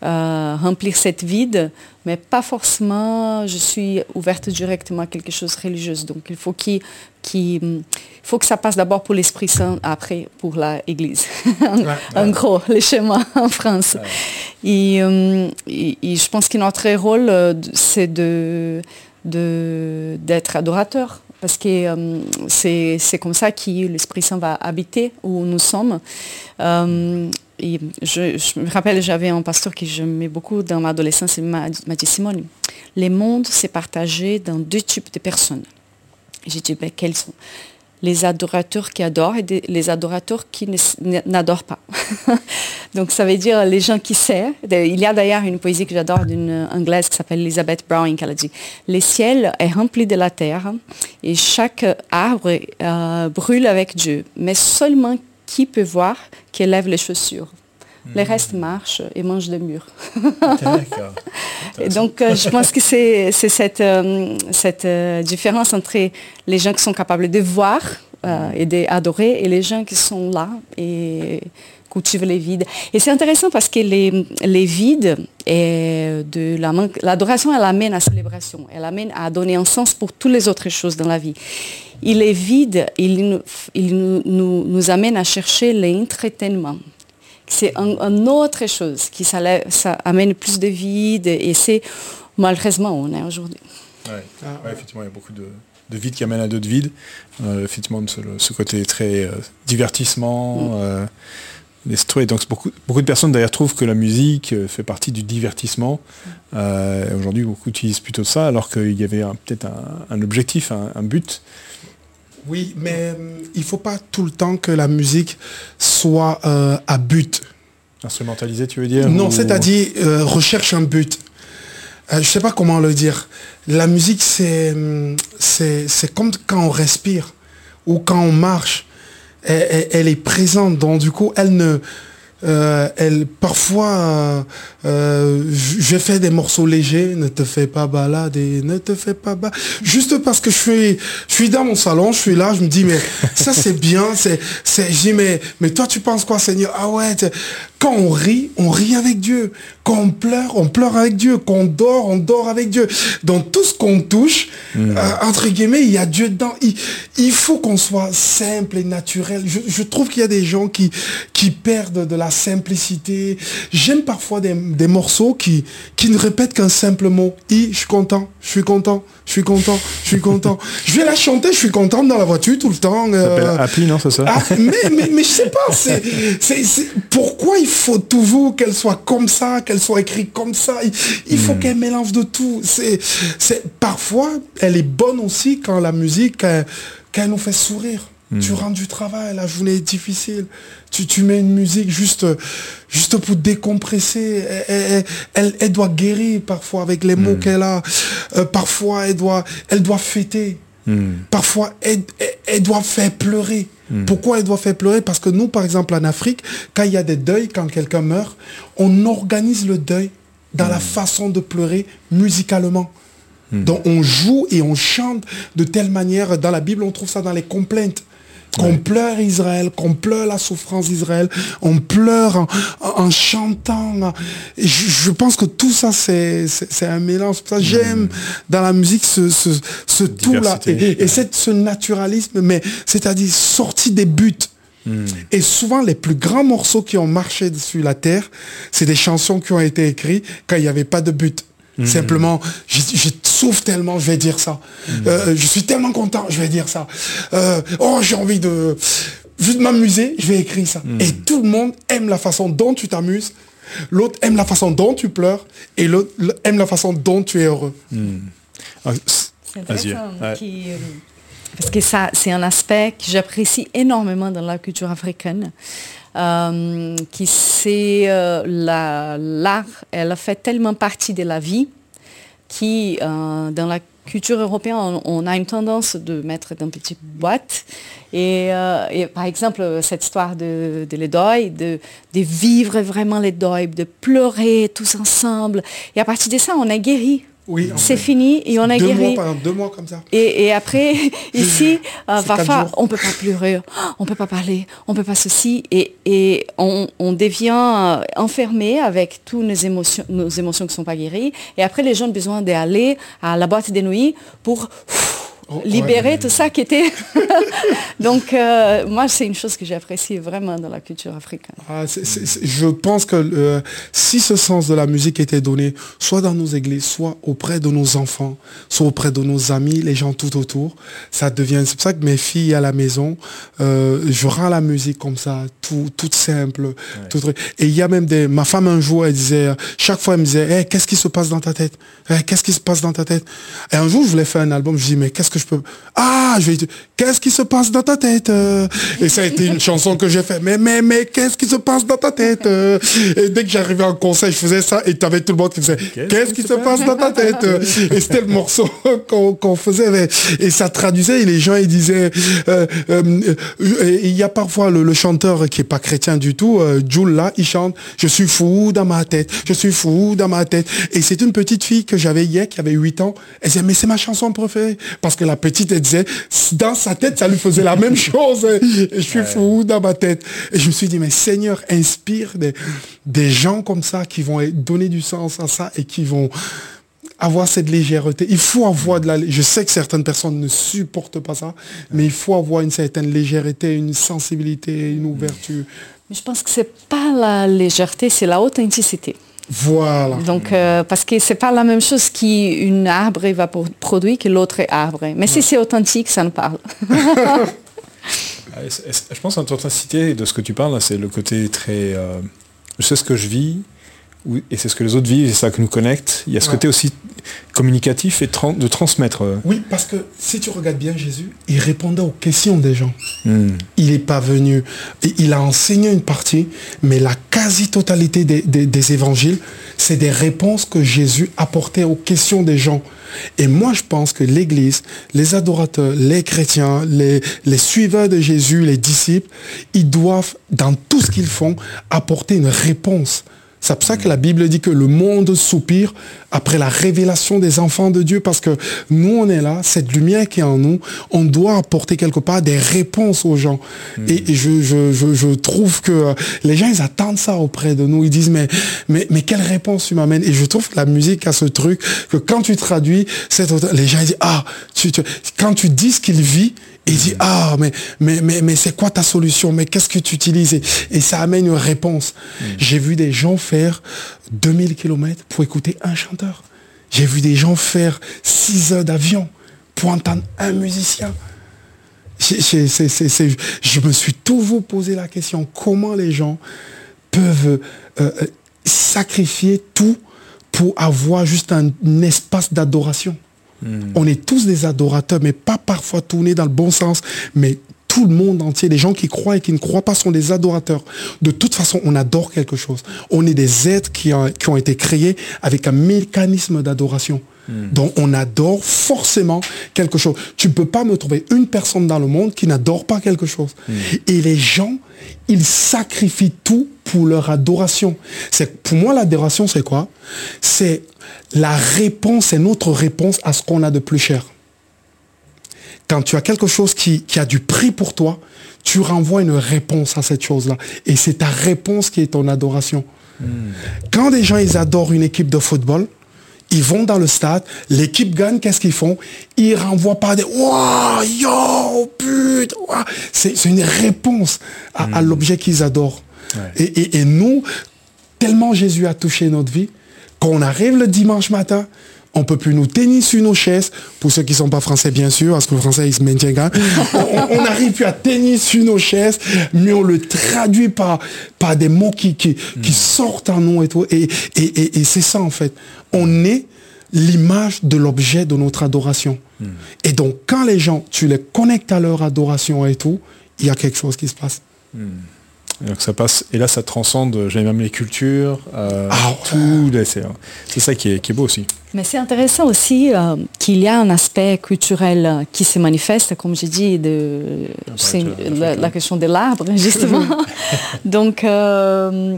à remplir cette vide mais pas forcément je suis ouverte directement à quelque chose de religieux. Donc il faut, faut que ça passe d'abord pour l'Esprit Saint, après pour l'Église. [LAUGHS] en gros, les schémas [LAUGHS] en France. Euh, et, je pense que notre rôle, euh, c'est de, d'être adorateur parce que euh, c'est, comme ça que l'Esprit Saint va habiter où nous sommes. Je, me rappelle, j'avais un pasteur qui j'aimais beaucoup dans l'adolescence, il m'a dit, Simone, les mondes s'est partagé dans deux types de personnes. J'ai dit, ben, quels sont? Les adorateurs qui adorent et les adorateurs qui n'adorent pas. [LAUGHS] Donc ça veut dire les gens qui savent. Il y a d'ailleurs une poésie que j'adore d'une anglaise qui s'appelle Elizabeth Browning qui a dit Le ciel est rempli de la terre et chaque arbre euh, brûle avec Dieu, mais seulement qui peut voir qui lève les chaussures. Les restes marchent et mangent murs. [LAUGHS] et donc, euh, je pense que c'est cette, euh, cette différence entre les gens qui sont capables de voir et d'adorer et les gens qui sont là et cultive les vides. Et c'est intéressant parce que les, les vides, et de l'adoration, elle amène à la célébration, elle amène à donner un sens pour toutes les autres choses dans la vie. Il est vide, il, il nous, nous, nous, amène à chercher l'entretenement. C'est une autre chose qui ça, ça, amène plus de vide et c'est malheureusement on est aujourd'hui. Ouais. effectivement, il y a beaucoup de, de vide qui amène à d'autres vides. Euh, effectivement, ce, ce, côté très euh, divertissement. Mm. Euh, donc beaucoup, beaucoup de personnes d'ailleurs trouvent que la musique fait partie du divertissement. Euh, aujourd'hui, beaucoup utilisent plutôt ça, alors qu'il y avait peut-être un, objectif, un, but. Oui, mais euh, il ne faut pas tout le temps que la musique soit à but. Instrumentalisée, tu veux dire Non, c'est-à-dire recherche un but. je ne sais pas comment le dire. La musique, c'est comme quand on respire ou quand on marche elle, est présente. Donc du coup, elle ne, euh, elle parfois euh, je fais des morceaux légers, ne te fais pas balader, ne te fais pas balader. Juste parce que je suis, je suis dans mon salon, je suis là, je me dis mais ça c'est [LAUGHS] bien, c'est, c'est, je dis mais, mais toi tu penses quoi Seigneur? Ah ouais, quand on rit, on rit avec Dieu. Quand on pleure, on pleure avec Dieu. Quand on dort, on dort avec Dieu. Dans tout ce qu'on touche, hmm. euh, entre guillemets, il y a Dieu dedans. Il, faut qu'on soit simple et naturel. Je, trouve qu'il y a des gens qui, qui perdent de la simplicité. J'aime parfois des, morceaux qui, qui ne répètent qu'un simple mot. I, je suis content, je suis content, je suis content, je suis content. [LAUGHS] je vais la chanter, je suis content dans la voiture tout le temps. Euh, Happy, non, c'est ça ah, mais, mais, mais, je sais pas, c'est, pourquoi il faut toujours qu'elle soit comme ça, qu'elle soit écrite comme ça? Il, faut hmm. qu'elle mélange de tout. C'est, c'est, parfois, elle est bonne aussi quand la musique, qu'elle nous fait sourire. Hmm. Tu rentres du travail, la journée est difficile. Tu, tu mets une musique juste, juste pour décompresser. Elle, elle, doit guérir parfois avec les mots hmm. qu'elle a. Euh, parfois, elle doit, elle doit fêter. Parfois, elle, elle, doit faire pleurer. Hmm. Pourquoi elle doit faire pleurer? Parce que nous, par exemple, en Afrique, quand il y a des deuils, quand quelqu'un meurt, on organise le deuil dans la hmm. façon de pleurer musicalement. Hmm. Donc on joue et on chante de telle manière. Dans la Bible, on trouve ça dans les complaintes qu'on pleure Israël, qu'on pleure la souffrance d'Israël, on pleure en, chantant. Je, pense que tout ça, c'est un mélange. Ça, j'aime mm. dans la musique ce, ce, tout-là. Et, ce naturalisme, mais c'est-à-dire sorti des buts. Mm. Et souvent, les plus grands morceaux qui ont marché sur la terre, c'est des chansons qui ont été écrites quand il n'y avait pas de but. Mm. Simplement, je, souffre tellement, je vais dire ça. Mm. Euh, je suis tellement content, je vais dire ça. Euh, oh, j'ai envie de juste m'amuser, je vais écrire ça. Mm. Et tout le monde aime la façon dont tu t'amuses. L'autre aime la façon dont tu pleures et l'autre aime la façon dont tu es heureux. Ah, euh, parce que ça, c'est un aspect que j'apprécie énormément dans la culture africaine. Euh, qui c'est euh, l'art, elle fait tellement partie de la vie qui, euh, dans la culture européenne, on, a une tendance de mettre dans petites boîtes. Et, par exemple, cette histoire de, de les deuils, de, de, vivre vraiment les deuils, de pleurer tous ensemble. Et à partir de ça, on est guéri oui, c'est fini et on a deux guéri. Mois, deux mois comme ça. Et, après, [LAUGHS] [LAUGHS] ici, euh, parfois, on peut pas pleurer, [GASPS] on peut pas parler, on peut pas ceci, et, et on, on, devient euh, enfermé avec toutes nos émotions, nos émotions qui sont pas guéries. Et après, les gens ont besoin d'aller à la boîte des nuits pour Oh, libérer tout ça qui était. [LAUGHS] Donc, euh, moi, c'est une chose que j'apprécie vraiment dans la culture africaine. Ah, je pense que euh, si ce sens de la musique était donné, soit dans nos églises, soit auprès de nos enfants, soit auprès de nos amis, les gens tout autour, ça devient. C'est pour ça que mes filles à la maison, euh, je rends la musique comme ça, tout, toute simple. Tout, et il y a même des. Ma femme un jour, elle disait, chaque fois, elle me disait, qu'est-ce qui se passe dans ta tête? Qu'est-ce qui se passe dans ta tête? Et un jour, je voulais faire un album, je dis, mais qu'est-ce que je peux Ah, je vais qu'est-ce qui se passe dans ta tête euh Et ça a été une chanson que j'ai fait. Mais mais mais qu'est-ce qui se passe dans ta tête euh Et dès que j'arrivais en concert, je faisais ça et tu avais tout le monde qui faisait Qu'est-ce qui se passe dans ta tête Et c'était le morceau [LAUGHS] qu'on faisait et ça traduisait et les gens ils disaient euh, il y a parfois le, chanteur qui est pas chrétien du tout, Jules là, il chante Je suis fou dans ma tête, je suis fou dans ma tête. Et c'est une petite fille que j'avais hier qui avait 8 ans. Elle disait mais c'est ma chanson préférée parce que la petite elle disait dans sa tête ça lui faisait la même [LAUGHS] chose. Et je suis fou dans ma tête. Et je me suis dit mais Seigneur inspire des, des gens comme ça qui vont donner du sens à ça et qui vont avoir cette légèreté. Il faut avoir de la... Je sais que certaines personnes ne supportent pas ça, mais il faut avoir une certaine légèreté, une sensibilité, une ouverture. Mais je pense que c'est pas la légèreté, c'est la authenticité. Voilà. Donc, euh, parce que c'est pas la même chose qu'une arbre va produire que l'autre arbre. Mais si c'est authentique, ça nous parle. [LAUGHS] Ah, je pense que l'authenticité de ce que tu parles, c'est le côté très... Euh, je sais ce que je vis, et c'est ce que les autres vivent, c'est ça qui nous connecte. Il y a ce côté aussi communicatif et de transmettre. Euh. Oui, parce que si tu regardes bien Jésus, il répondait aux questions des gens. Hmm. Il n'est pas venu, il a enseigné une partie, mais la quasi-totalité des, évangiles, c'est des réponses que Jésus apportait aux questions des gens. Et moi, je pense que l'Église, les adorateurs, les chrétiens, les, les suiveurs de Jésus, les disciples, ils doivent, dans tout ce qu'ils font, apporter une réponse c'est pour ça que la Bible dit que le monde soupire après la révélation des enfants de Dieu, parce que nous, on est là, cette lumière qui est en nous, on doit apporter quelque part des réponses aux gens. Hmm. Et, je, trouve que les gens, ils attendent ça auprès de nous. Ils disent, mais, mais, mais quelle réponse tu m'amènes? Et je trouve que la musique a ce truc que quand tu traduis, les gens ils disent, ah, quand tu dis ce qu'il vit, il dit, ah, mais, mais, mais, mais c'est quoi ta solution? Mais qu'est-ce que tu utilises? Et, ça amène une réponse. Mm. J'ai vu des gens faire 2000 km pour écouter un chanteur. J'ai vu des gens faire 6 heures d'avion pour entendre un musicien. je me suis toujours posé la question, comment les gens peuvent euh, euh, sacrifier tout pour avoir juste un espace d'adoration? On est tous des adorateurs, mais pas parfois tournés dans le bon sens, mais tout le monde entier, les gens qui croient et qui ne croient pas sont des adorateurs. De toute façon, on adore quelque chose. On est des êtres qui, ont été créés avec un mécanisme d'adoration. Hmm. Donc on adore forcément quelque chose. Tu ne peux pas me trouver une personne dans le monde qui n'adore pas quelque chose. Hmm. Et les gens, ils sacrifient tout pour leur adoration. C'est pour moi l'adoration, c'est quoi? C'est la réponse, c'est notre réponse à ce qu'on a de plus cher. Quand tu as quelque chose qui, a du prix pour toi, tu renvoies une réponse à cette chose-là. Et c'est ta réponse qui est ton adoration. Hmm. Quand des gens, ils adorent une équipe de football, ils vont dans le stade, l'équipe gagne, qu'est-ce qu'ils font? Ils renvoient pas des Waouh, yo, putain C'est une réponse à, hmm. l'objet qu'ils adorent. et, nous, tellement Jésus a touché notre vie, quand on arrive le dimanche matin, on peut plus nous tenir sur nos chaises, pour ceux qui sont pas français bien sûr, parce que le français il se maintient quand [LAUGHS] on n'arrive plus à tenir sur nos chaises, mais on le traduit par, par des mots qui, qui, qui sortent en nous et tout. Et, et, et, c'est ça en fait. On est l'image de l'objet de notre adoration. Hmm. Et donc quand les gens, tu les connectes à leur adoration et tout, il y a quelque chose qui se passe. Hmm. Donc ça passe, et là ça transcende, j'ai même les cultures, euh, ah, tout, c'est ça qui est, qui est, beau aussi. Mais c'est intéressant aussi euh, qu'il y a un aspect culturel qui se manifeste, comme j'ai dit, de, c'est la, question de l'arbre, [LAUGHS] justement. [LAUGHS] Donc, euh,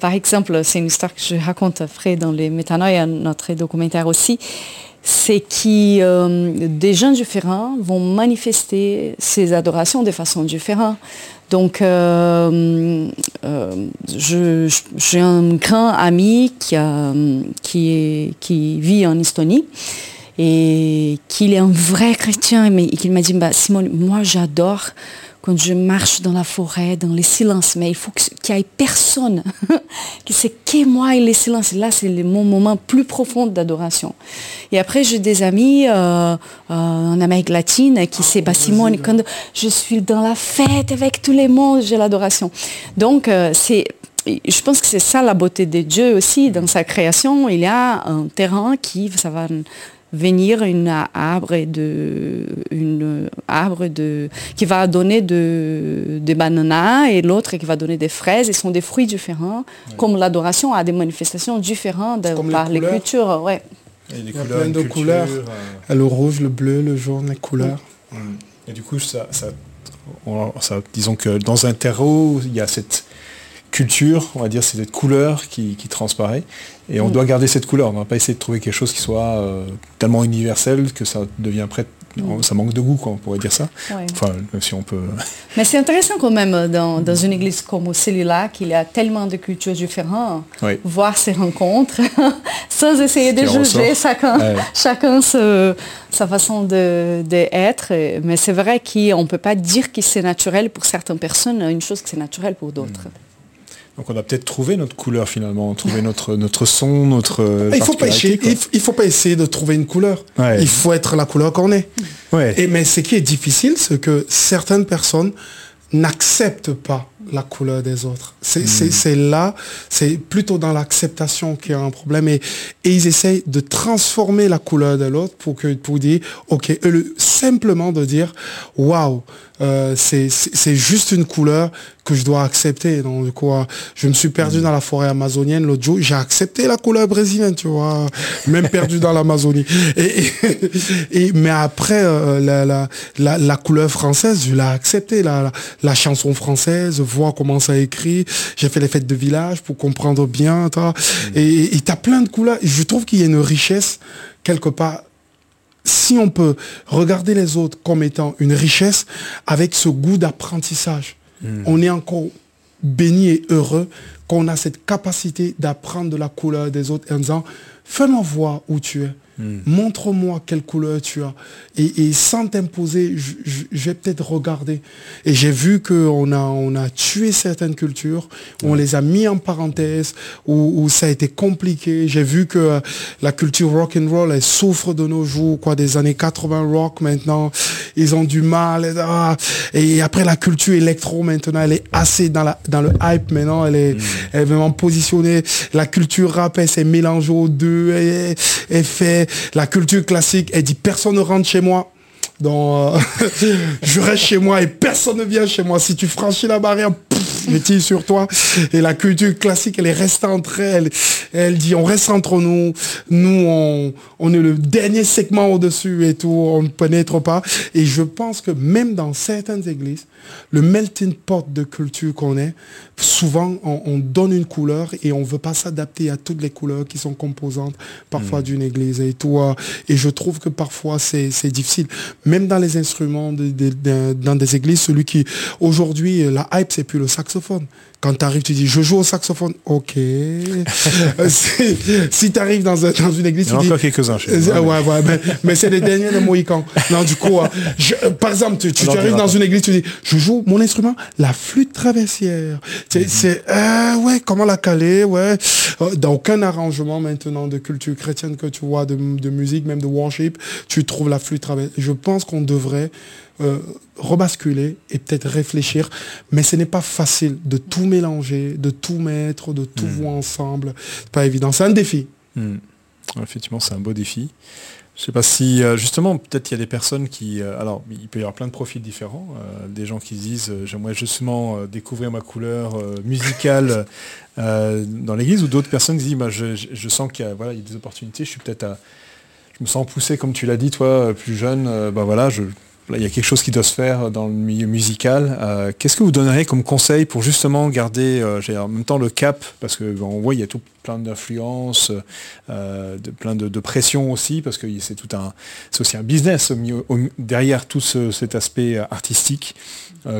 par exemple, c'est une histoire que je raconte frais dans les Métanoïa, notre documentaire aussi, c'est que des gens différents vont manifester ces adorations de façon différente. Donc, euh, euh, j'ai un grand ami qui, qui, qui, vit en Estonie et qui est un vrai chrétien, mais qui m'a dit, bah, Simone, moi j'adore quand je marche dans la forêt, dans les silences, mais il faut qu'il n'y ait personne, que c'est que moi et les silences. Là, c'est mon moment plus profond d'adoration. Et après, j'ai des amis euh, euh, en Amérique latine qui c'est, bah, Simone, quand je suis dans la fête avec tous les mondes, j'ai l'adoration. Donc, euh, c'est je pense que c'est ça la beauté de Dieu aussi dans sa création. Il y a un terrain qui ça va venir une arbre de une arbre de qui va donner de, des bananas et l'autre qui va donner des fraises. Ils sont des fruits différents. Comme l'adoration a des manifestations différentes par les, cultures. Ouais. Et les couleurs, plein de couleurs. Euh, le rouge, le bleu, le jaune, les couleurs. Et du coup, ça, ça, disons que dans un terreau, il y a cette culture, on va dire, c'est cette couleur qui, transparaît. Et on mm. doit garder cette couleur. On ne va pas essayer de trouver quelque chose qui soit euh, tellement universel que ça devient prêt. Mm. Ça manque de goût, quoi, on pourrait dire ça. Enfin, si on peut. Mais c'est intéressant quand même euh, dans, une église comme celle-là, qu'il y a tellement de cultures différentes, voir ces rencontres, [LAUGHS] sans essayer de juger chacun, chacun sa façon d'être. De, Mais c'est vrai qu'on ne peut pas dire que c'est naturel pour certaines personnes, une chose que c'est naturel pour d'autres. Mm. Donc on a peut-être trouvé notre couleur finalement, trouvé notre, notre son, notre... Euh, il faut pas essayer, il, faut pas essayer de trouver une couleur. Il faut être la couleur qu'on est. Et, mais ce qui est difficile, c'est que certaines personnes n'acceptent pas la couleur des autres. C'est hmm. là, c'est plutôt dans l'acceptation qu'il y a un problème. Et, et, ils essayent de transformer la couleur de l'autre pour, que, pour dire, OK, simplement de dire, waouh, euh, c'est juste une couleur que je dois accepter. Donc, quoi, je me suis perdu mm. dans la forêt amazonienne l'autre jour. J'ai accepté la couleur brésilienne, tu vois, même perdu dans l'Amazonie. Et, mais après, euh, la, la, la, couleur française, je l'ai accepté. La, la, chanson française, voir comment ça écrit. J'ai fait les fêtes de village pour comprendre bien. Toi. Mm. Et tu as plein de couleurs. Je trouve qu'il y a une richesse quelque part si on peut regarder les autres comme étant une richesse avec ce goût d'apprentissage, hmm. on est encore béni et heureux qu'on a cette capacité d'apprendre de la couleur des autres en disant, fais-moi voir où tu es. Hmm. Montre-moi quelle couleur tu as. Et, sans t'imposer, je, vais peut-être regarder. Et j'ai vu qu'on a, on a tué certaines cultures, on les a mis en parenthèse, où, ça a été compliqué. J'ai vu que euh, la culture rock and roll, elle souffre de nos jours, quoi, des années 80 rock maintenant. Ils ont du mal. Et, ah. et après la culture électro maintenant, elle est assez dans, la, dans le hype maintenant. Elle est, hmm. elle est vraiment positionnée. La culture rap, elle s'est mélangée aux deux. Elle, elle fait la culture classique, elle dit personne ne rentre chez moi. Euh, [LAUGHS] je reste chez moi et personne ne vient chez moi. Si tu franchis la barrière, tire sur toi. Et la culture classique, elle est restée entre elles. Elle dit, on reste entre nous. Nous, on, on est le dernier segment au-dessus et tout. On ne pénètre pas. Et je pense que même dans certaines églises, le melting pot de culture qu'on est, souvent on, donne une couleur et on ne veut pas s'adapter à toutes les couleurs qui sont composantes parfois mm. d'une église et tout. Et je trouve que parfois c'est difficile. Même dans les instruments dans des églises, celui qui aujourd'hui la hype c'est plus le saxophone. Quand tu arrives, tu dis je joue au saxophone. Ok. [LAUGHS] si, tu arrives dans, une église, a encore quelques-uns. Ouais, ouais, mais, c'est les derniers de Mohicans. Non, du coup, euh, par exemple, tu, arrives dans une église, tu dis je joue mon instrument, la flûte traversière. C'est, euh, ouais, comment la caler, ouais. Euh, dans aucun arrangement maintenant de culture chrétienne que tu vois, de, de musique, même de worship, tu trouves la flûte traversière. Je pense qu'on devrait euh, rebasculer et peut-être réfléchir. Mais ce n'est pas facile de tout mélanger, de tout mettre, de tout hmm. voir ensemble. C'est pas évident. C'est un défi. Hmm. Effectivement, c'est un beau défi. Je sais pas si euh, justement peut-être il y a des personnes qui euh, alors il peut y avoir plein de profils différents, des gens qui disent j'aimerais justement découvrir ma couleur musicale dans l'église ou d'autres personnes qui disent bah, je, sens qu'il y a voilà il y a des opportunités, je suis peut-être à je me sens poussé comme tu l'as dit toi plus jeune, bah voilà je il y a quelque chose qui doit se faire dans le milieu musical. Euh, qu'est-ce que vous donneriez comme conseil pour justement garder euh, en même temps le cap Parce qu'on voit il y a tout plein d'influences, euh, de, plein de, de, pression aussi, parce que c'est tout un, c'est aussi un business derrière tout cet aspect artistique.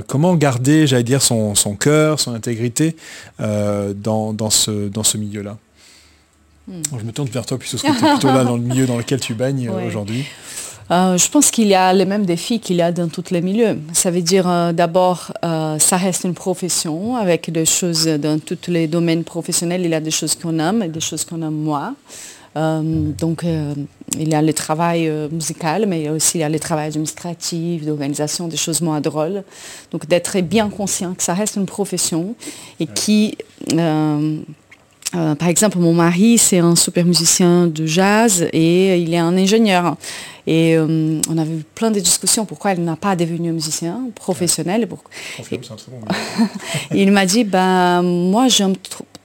comment garder, j'allais dire, son, son cœur, son intégrité dans, dans, ce, dans ce milieu-là? Hmm. Je me tourne vers toi puisque tu es plutôt là dans le milieu dans lequel tu baignes aujourd'hui. Euh, je pense qu'il y a les mêmes défis qu'il y a dans tous les milieux. Ça veut dire euh, d'abord, euh, ça reste une profession avec des choses dans tous les domaines professionnels. Il y a des choses qu'on aime et des choses qu'on aime moins. donc, il y a le travail musical, mais il y a aussi il y a le travail administratif, d'organisation, des choses moins drôles. Donc, d'être bien conscient que ça reste une profession et qui euh, par exemple, mon mari, c'est un super musicien de jazz et il est un ingénieur. Et euh, on avait eu plein de discussions pourquoi il n'a pas devenu musicien professionnel. Pour... [LAUGHS] il m'a dit, ben, moi j'aime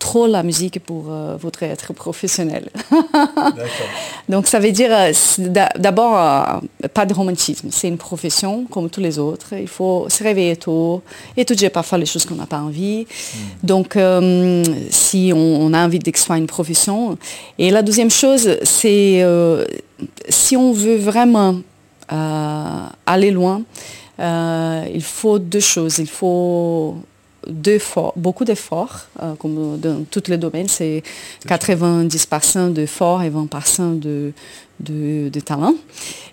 trop la musique pour euh, votre être professionnel. [LAUGHS] Donc ça veut dire euh, d'abord euh, pas de romantisme, c'est une profession comme tous les autres. Il faut se réveiller tôt, étudier parfois les choses qu'on n'a pas envie. Hmm. Donc si on, a envie d'explorer une profession. Et la deuxième chose, c'est si on veut vraiment aller loin, il faut deux choses. Il faut beaucoup d'efforts, euh, comme dans tous les domaines, c'est 90% d'efforts et 20% de, de, de, talent.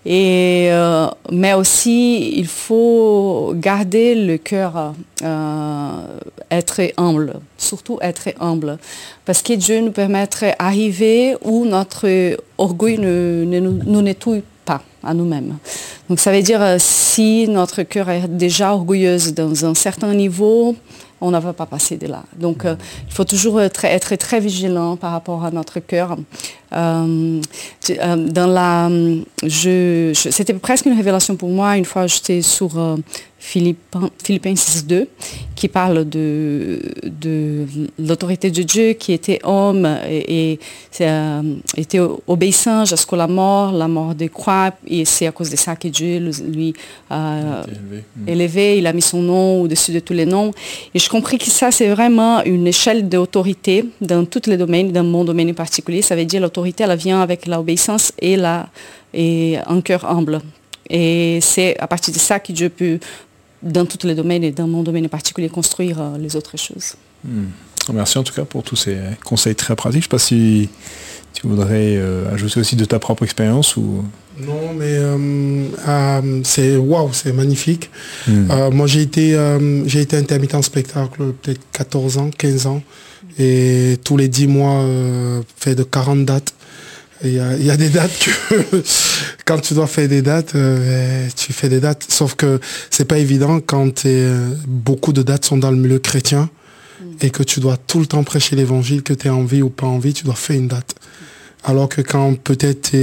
Et, euh, mais aussi, il faut garder le cœur, euh, être humble, surtout être humble, parce que Dieu nous permettrait d'arriver où notre orgueil ne, ne nous nettoie pas à nous-mêmes. Donc ça veut dire si notre cœur est déjà orgueilleuse dans un certain niveau, on ne va pas passer de là. Donc, euh, il faut toujours être, être, très vigilant par rapport à notre cœur. Euh, euh, dans la, je, c'était presque une révélation pour moi. Une fois, j'étais sur Philippiens, 2, qui parle de, de l'autorité de Dieu qui était homme et, était obéissant jusqu'à la mort, la mort de croix. Et c'est à cause de ça que Dieu lui a élevé. Il a mis son nom au-dessus de tous les noms. Et je compris que ça, c'est vraiment une échelle d'autorité dans tous les domaines, dans mon domaine en particulier. Ça veut dire l'autorité elle vient avec l'obéissance et, la, et un cœur humble. Et c'est à partir de ça que Dieu peut, dans tous les domaines et dans mon domaine en particulier, construire euh, les autres choses. Hmm. Merci en tout cas pour tous ces conseils très pratiques. Je ne sais pas si tu voudrais euh, ajouter aussi de ta propre expérience ou... Non, mais euh, c'est waouh, c'est magnifique. Hmm. moi, j'ai été, j'ai été intermittent spectacle peut-être 14 ans, 15 ans. Et tous les 10 mois, euh, fait de 40 dates. Il y, a, des dates que [LAUGHS] quand tu dois faire des dates, euh, tu fais des dates. Sauf que c'est pas évident quand euh, beaucoup de dates sont dans le milieu chrétien mm. et que tu dois tout le temps prêcher l'évangile, que tu es envie ou pas envie, tu dois faire une date. Alors que quand peut-être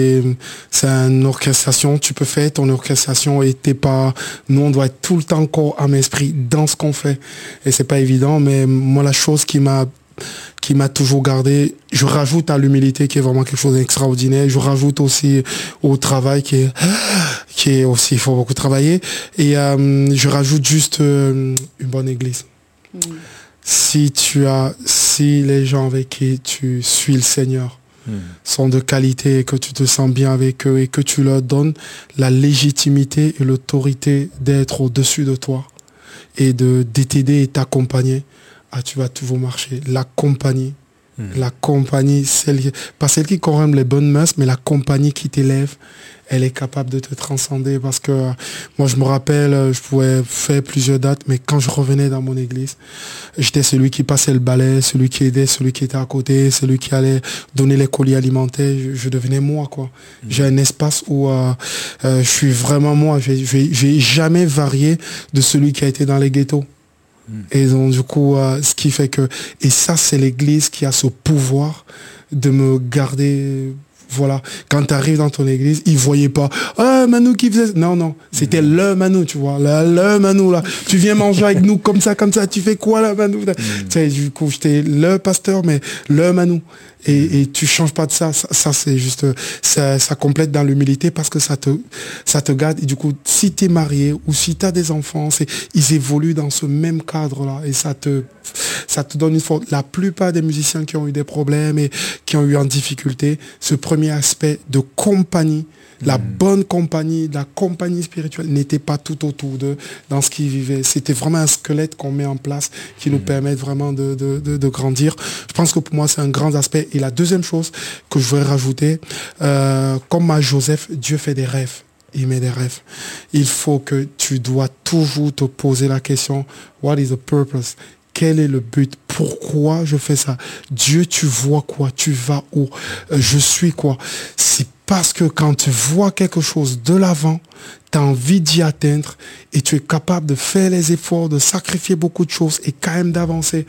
c'est une orchestration, tu peux faire ton orchestration et t'es pas. Nous on doit être tout le temps corps, âme, esprit dans ce qu'on fait. Et c'est pas évident, mais moi la chose qui m'a qui m'a toujours gardé. Je rajoute à l'humilité qui est vraiment quelque chose d'extraordinaire. Je rajoute aussi au travail qui est, qui est aussi, il faut beaucoup travailler. Et euh, je rajoute juste euh, une bonne église. Mm. Si tu as, si les gens avec qui tu suis le Seigneur mm. sont de qualité et que tu te sens bien avec eux et que tu leur donnes la légitimité et l'autorité d'être au-dessus de toi et de t'aider et t'accompagner, ah, tu vas toujours marcher. La compagnie, hmm. la compagnie, celle, pas celle qui corrompt les bonnes mains, mais la compagnie qui t'élève, elle est capable de te transcender parce que euh, moi je me rappelle, euh, je pouvais faire plusieurs dates, mais quand je revenais dans mon église, j'étais celui qui passait le balai, celui qui aidait, celui qui était à côté, celui qui allait donner les colis alimentaires. Je, devenais moi, quoi. Hmm. J'ai un espace où euh, je suis vraiment moi. Je vais jamais varié de celui qui a été dans les ghettos. Et donc, du coup, euh, ce qui fait que, et ça, c'est l'église qui a ce pouvoir de me garder voilà, quand tu arrives dans ton église, ils voyaient pas, ah, Manu qui faisait... Non, non, c'était mm. le Manu, tu vois, le, le, Manu, là. Tu viens manger avec nous comme ça, comme ça, tu fais quoi, là, Manu mm. Tu sais, du coup, j'étais le pasteur, mais le Manu. Et, et tu changes pas de ça. Ça, c'est juste, ça, complète dans l'humilité parce que ça te, ça te garde. Et du coup, si tu es marié ou si tu as des enfants, ils évoluent dans ce même cadre-là. Et ça te, ça te donne une force. La plupart des musiciens qui ont eu des problèmes et qui ont eu en difficulté, ce premier aspect de compagnie, la bonne compagnie, la compagnie spirituelle n'était pas tout autour d'eux dans ce qu'ils vivaient. C'était vraiment un squelette qu'on met en place qui nous mm. permet vraiment de, grandir. Je pense que pour moi, c'est un grand aspect. Et la deuxième chose que je voudrais rajouter, euh, comme à Joseph, Dieu fait des rêves. Il met des rêves. Il faut que tu dois toujours te poser la question, what is the purpose? Quel est le but Pourquoi je fais ça Dieu, tu vois quoi? Tu vas où? Euh, Je suis quoi? C'est parce que quand tu vois quelque chose de l'avant, tu as envie d'y atteindre et tu es capable de faire les efforts, de sacrifier beaucoup de choses et quand même d'avancer.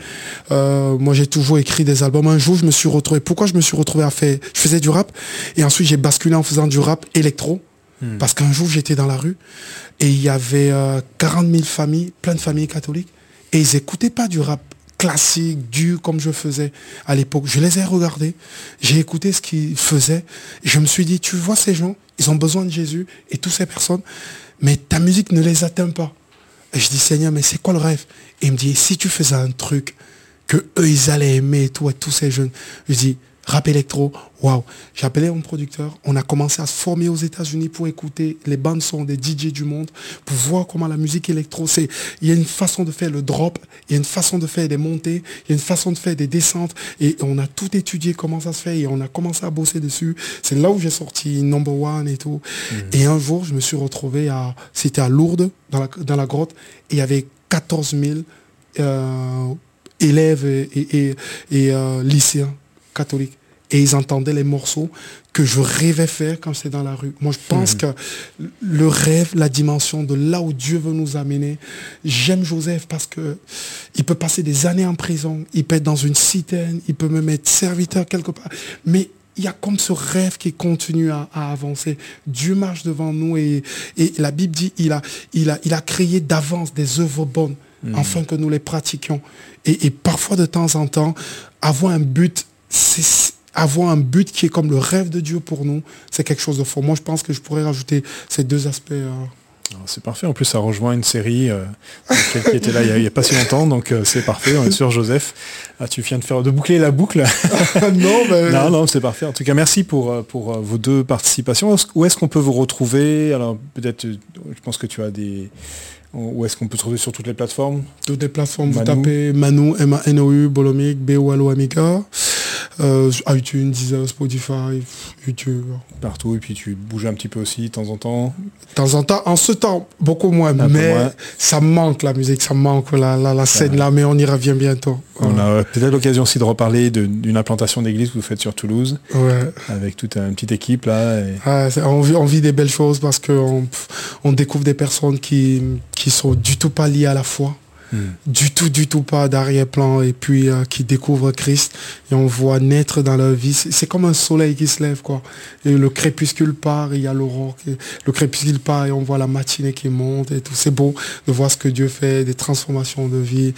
Euh, moi, j'ai toujours écrit des albums. Un jour, je me suis retrouvé. Pourquoi je me suis retrouvé à faire Je faisais du rap et ensuite j'ai basculé en faisant du rap électro. Hmm. Parce qu'un jour, j'étais dans la rue et il y avait 40 euh, 000 familles, plein de familles catholiques, et ils n'écoutaient pas du rap classique, dur, comme je faisais à l'époque. Je les ai regardés, j'ai écouté ce qu'ils faisaient, je me suis dit, tu vois ces gens, ils ont besoin de Jésus, et toutes ces personnes, mais ta musique ne les atteint pas. Et je dis, Seigneur, mais c'est quoi le rêve? Il me dit, si tu faisais un truc que eux, ils allaient aimer, et tous ces jeunes, je dis, rap électro, waouh. J'ai appelé mon producteur, on a commencé à se former aux États-Unis pour écouter les bandes son des DJ du monde, pour voir comment la musique électro, c'est, il y a une façon de faire le drop, il y a une façon de faire des montées, il y a une façon de faire des descentes, et on a tout étudié comment ça se fait, et on a commencé à bosser dessus. C'est là où j'ai sorti Number One et tout. Mhm. Et un jour, je me suis retrouvé à, c'était à Lourdes, dans la, dans la grotte, et il y avait 14 000 euh, élèves et, euh, lycéens catholiques et ils entendaient les morceaux que je rêvais faire quand c'est dans la rue. Moi, je pense mhm. que le rêve, la dimension de là où Dieu veut nous amener, j'aime Joseph parce que il peut passer des années en prison, il peut être dans une citerne, il peut me mettre serviteur quelque part, mais il y a comme ce rêve qui continue à, avancer. Dieu marche devant nous et, et, la Bible dit il a, il a, il a créé d'avance des œuvres bonnes mhm. afin que nous les pratiquions. Et, et, parfois de temps en temps, avoir un but, c'est avoir un but qui est comme le rêve de Dieu pour nous, c'est quelque chose de fort. Moi, je pense que je pourrais rajouter ces deux aspects. Euh. C'est parfait. En plus, ça rejoint une série euh, qui était là il n'y a, pas si longtemps, donc euh, c'est parfait. On est sur Joseph. Ah, tu viens de faire de boucler la boucle. [LAUGHS] non, mais... non, non, c'est parfait. En tout cas, merci pour pour vos deux participations. Où est-ce qu'on peut vous retrouver? Alors peut-être, je pense que tu as des où est-ce qu'on peut trouver sur toutes les plateformes? Toutes les plateformes, vous tapez Manu, M-A-N-O-U, Bolomic, B-O-L-O Amica euh, iTunes, Deezer, Spotify, YouTube. Partout, et puis tu bouges un petit peu aussi de temps en temps De temps en temps, en ce temps, beaucoup moins, mais ça manque la musique, ça manque la, la, scène là, mais on y revient bientôt. On a peut-être l'occasion aussi de reparler d'une implantation d'église que vous faites sur Toulouse, avec toute une petite équipe là. on, vit, on, vit, des belles choses parce qu'on on découvre des personnes qui, qui sont du tout pas liées à la foi. Hmm. du tout, du tout pas d'arrière-plan et puis euh, qui découvrent Christ et on voit naître dans leur vie. C'est comme un soleil qui se lève quoi. Et le crépuscule part, il y a l'aurore, le crépuscule part et on voit la matinée qui monte et tout. C'est beau de voir ce que Dieu fait, des transformations de vie.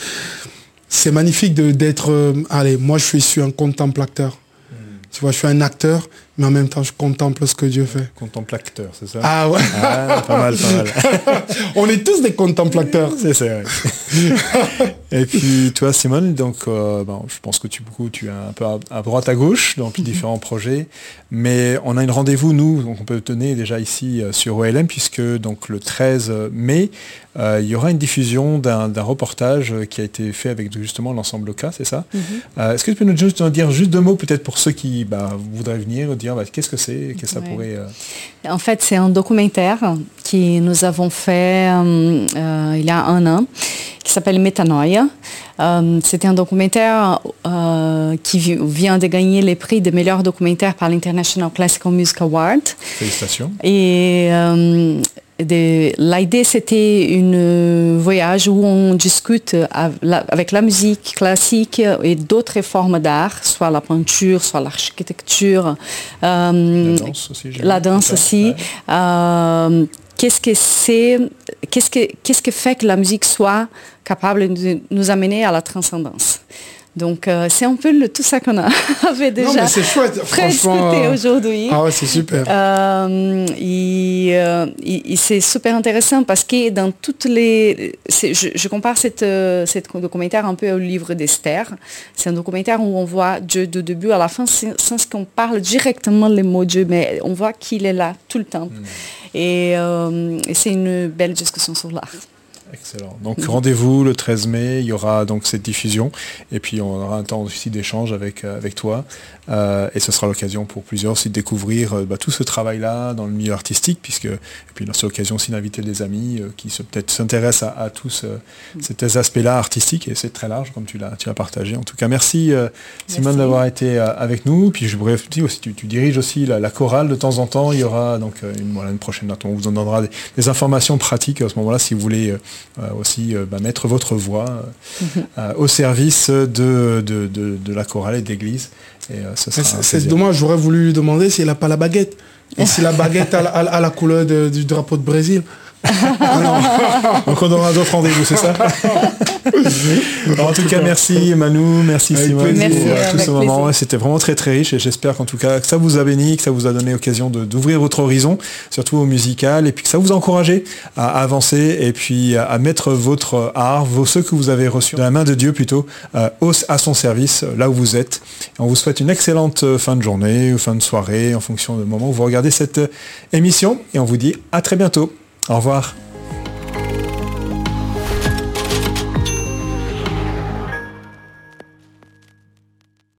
C'est magnifique d'être, euh, allez, moi je suis, je suis un contemplateur. Hmm. Tu vois, je suis un acteur, mais en même temps, je contemple ce que Dieu fait. Contemplateur, c'est ça? Ah ouais ah, Pas mal, pas mal. [LAUGHS] On est tous des contemplateurs. C'est ça, [LAUGHS] Et puis, toi, Simone, donc, euh, bon, je pense que tu, beaucoup, tu es un peu à, droite, à gauche, dans mhm. différents projets. Mais on a une rendez-vous, nous, donc on peut tenir déjà ici euh, sur OLM, puisque donc le 13 mai, euh, il y aura une diffusion d'un reportage qui a été fait avec justement l'ensemble Loca, c'est ça? Mhm. Est-ce que tu peux nous, juste, dire juste deux mots, peut-être pour ceux qui bah, voudraient venir, dire bah, qu'est-ce que c'est, que ça pourrait... Euh, en fait, c'est un documentaire que nous avons fait euh, euh, il y a un an, qui s'appelle Métanoïa. C'était un documentaire qui vient de gagner les prix de meilleur documentaire par l'International Classical Music Award. Félicitations. Et L'idée, c'était un voyage où on discute avec la musique classique et d'autres formes d'art, soit la peinture, soit l'architecture, euh, la danse aussi. Euh, qu'est-ce que c'est, qu'est-ce que, qu'est-ce que fait que la musique soit capable de nous amener à la transcendance? Donc euh, c'est un peu le, tout ça qu'on [LAUGHS] avait déjà non, c'est chouette, [LAUGHS] franchement. Euh, aujourd'hui. Ah ouais, c'est super. Euh, c'est super intéressant parce que dans toutes les... Je, je, compare cette, cette documentaire un peu au livre d'Esther. C'est un documentaire où on voit Dieu de début à la fin sans qu'on parle directement les mots Dieu, mais on voit qu'il est là tout le temps. Hmm. Et, et c'est une belle discussion sur l'art. Excellent. Donc rendez-vous le 13 mai, il y aura donc cette diffusion et puis on aura un temps aussi d'échange avec, euh, avec toi euh, et ce sera l'occasion pour plusieurs aussi de découvrir euh, bah, tout ce travail-là dans le milieu artistique puisque et puis c'est l'occasion aussi d'inviter des amis qui peut-être s'intéressent à, tous ces aspects-là artistiques et c'est très large comme tu l'as tu as partagé. En tout cas, merci, Simone d'avoir été avec nous. Puis je voudrais dire aussi, tu, diriges aussi la, chorale de temps en temps. Il y aura donc une, une prochaine. On vous en donnera des, informations pratiques à ce moment-là si vous voulez aussi bah, mettre votre voix mhm. au service de, de, la chorale et d'église. C'est dommage, j'aurais voulu lui demander s'il n'a pas la baguette. Et [LAUGHS] si la baguette a, la couleur du drapeau de Brésil. [LAUGHS] Donc on aura d'autres rendez-vous, c'est ça [LAUGHS] En tout cas, merci Manu, merci Simone pour euh, tout ce moment. C'était vraiment très très riche et j'espère qu'en tout cas que ça vous a béni, que ça vous a donné l'occasion d'ouvrir votre horizon, surtout au musical, et puis que ça vous a encouragé à avancer et puis à mettre votre art, vos, ceux que vous avez reçus de la main de Dieu plutôt, euh, à son service, là où vous êtes. on vous souhaite une excellente fin de journée ou fin de soirée en fonction du moment où vous regardez cette émission et on vous dit à très bientôt. Au revoir.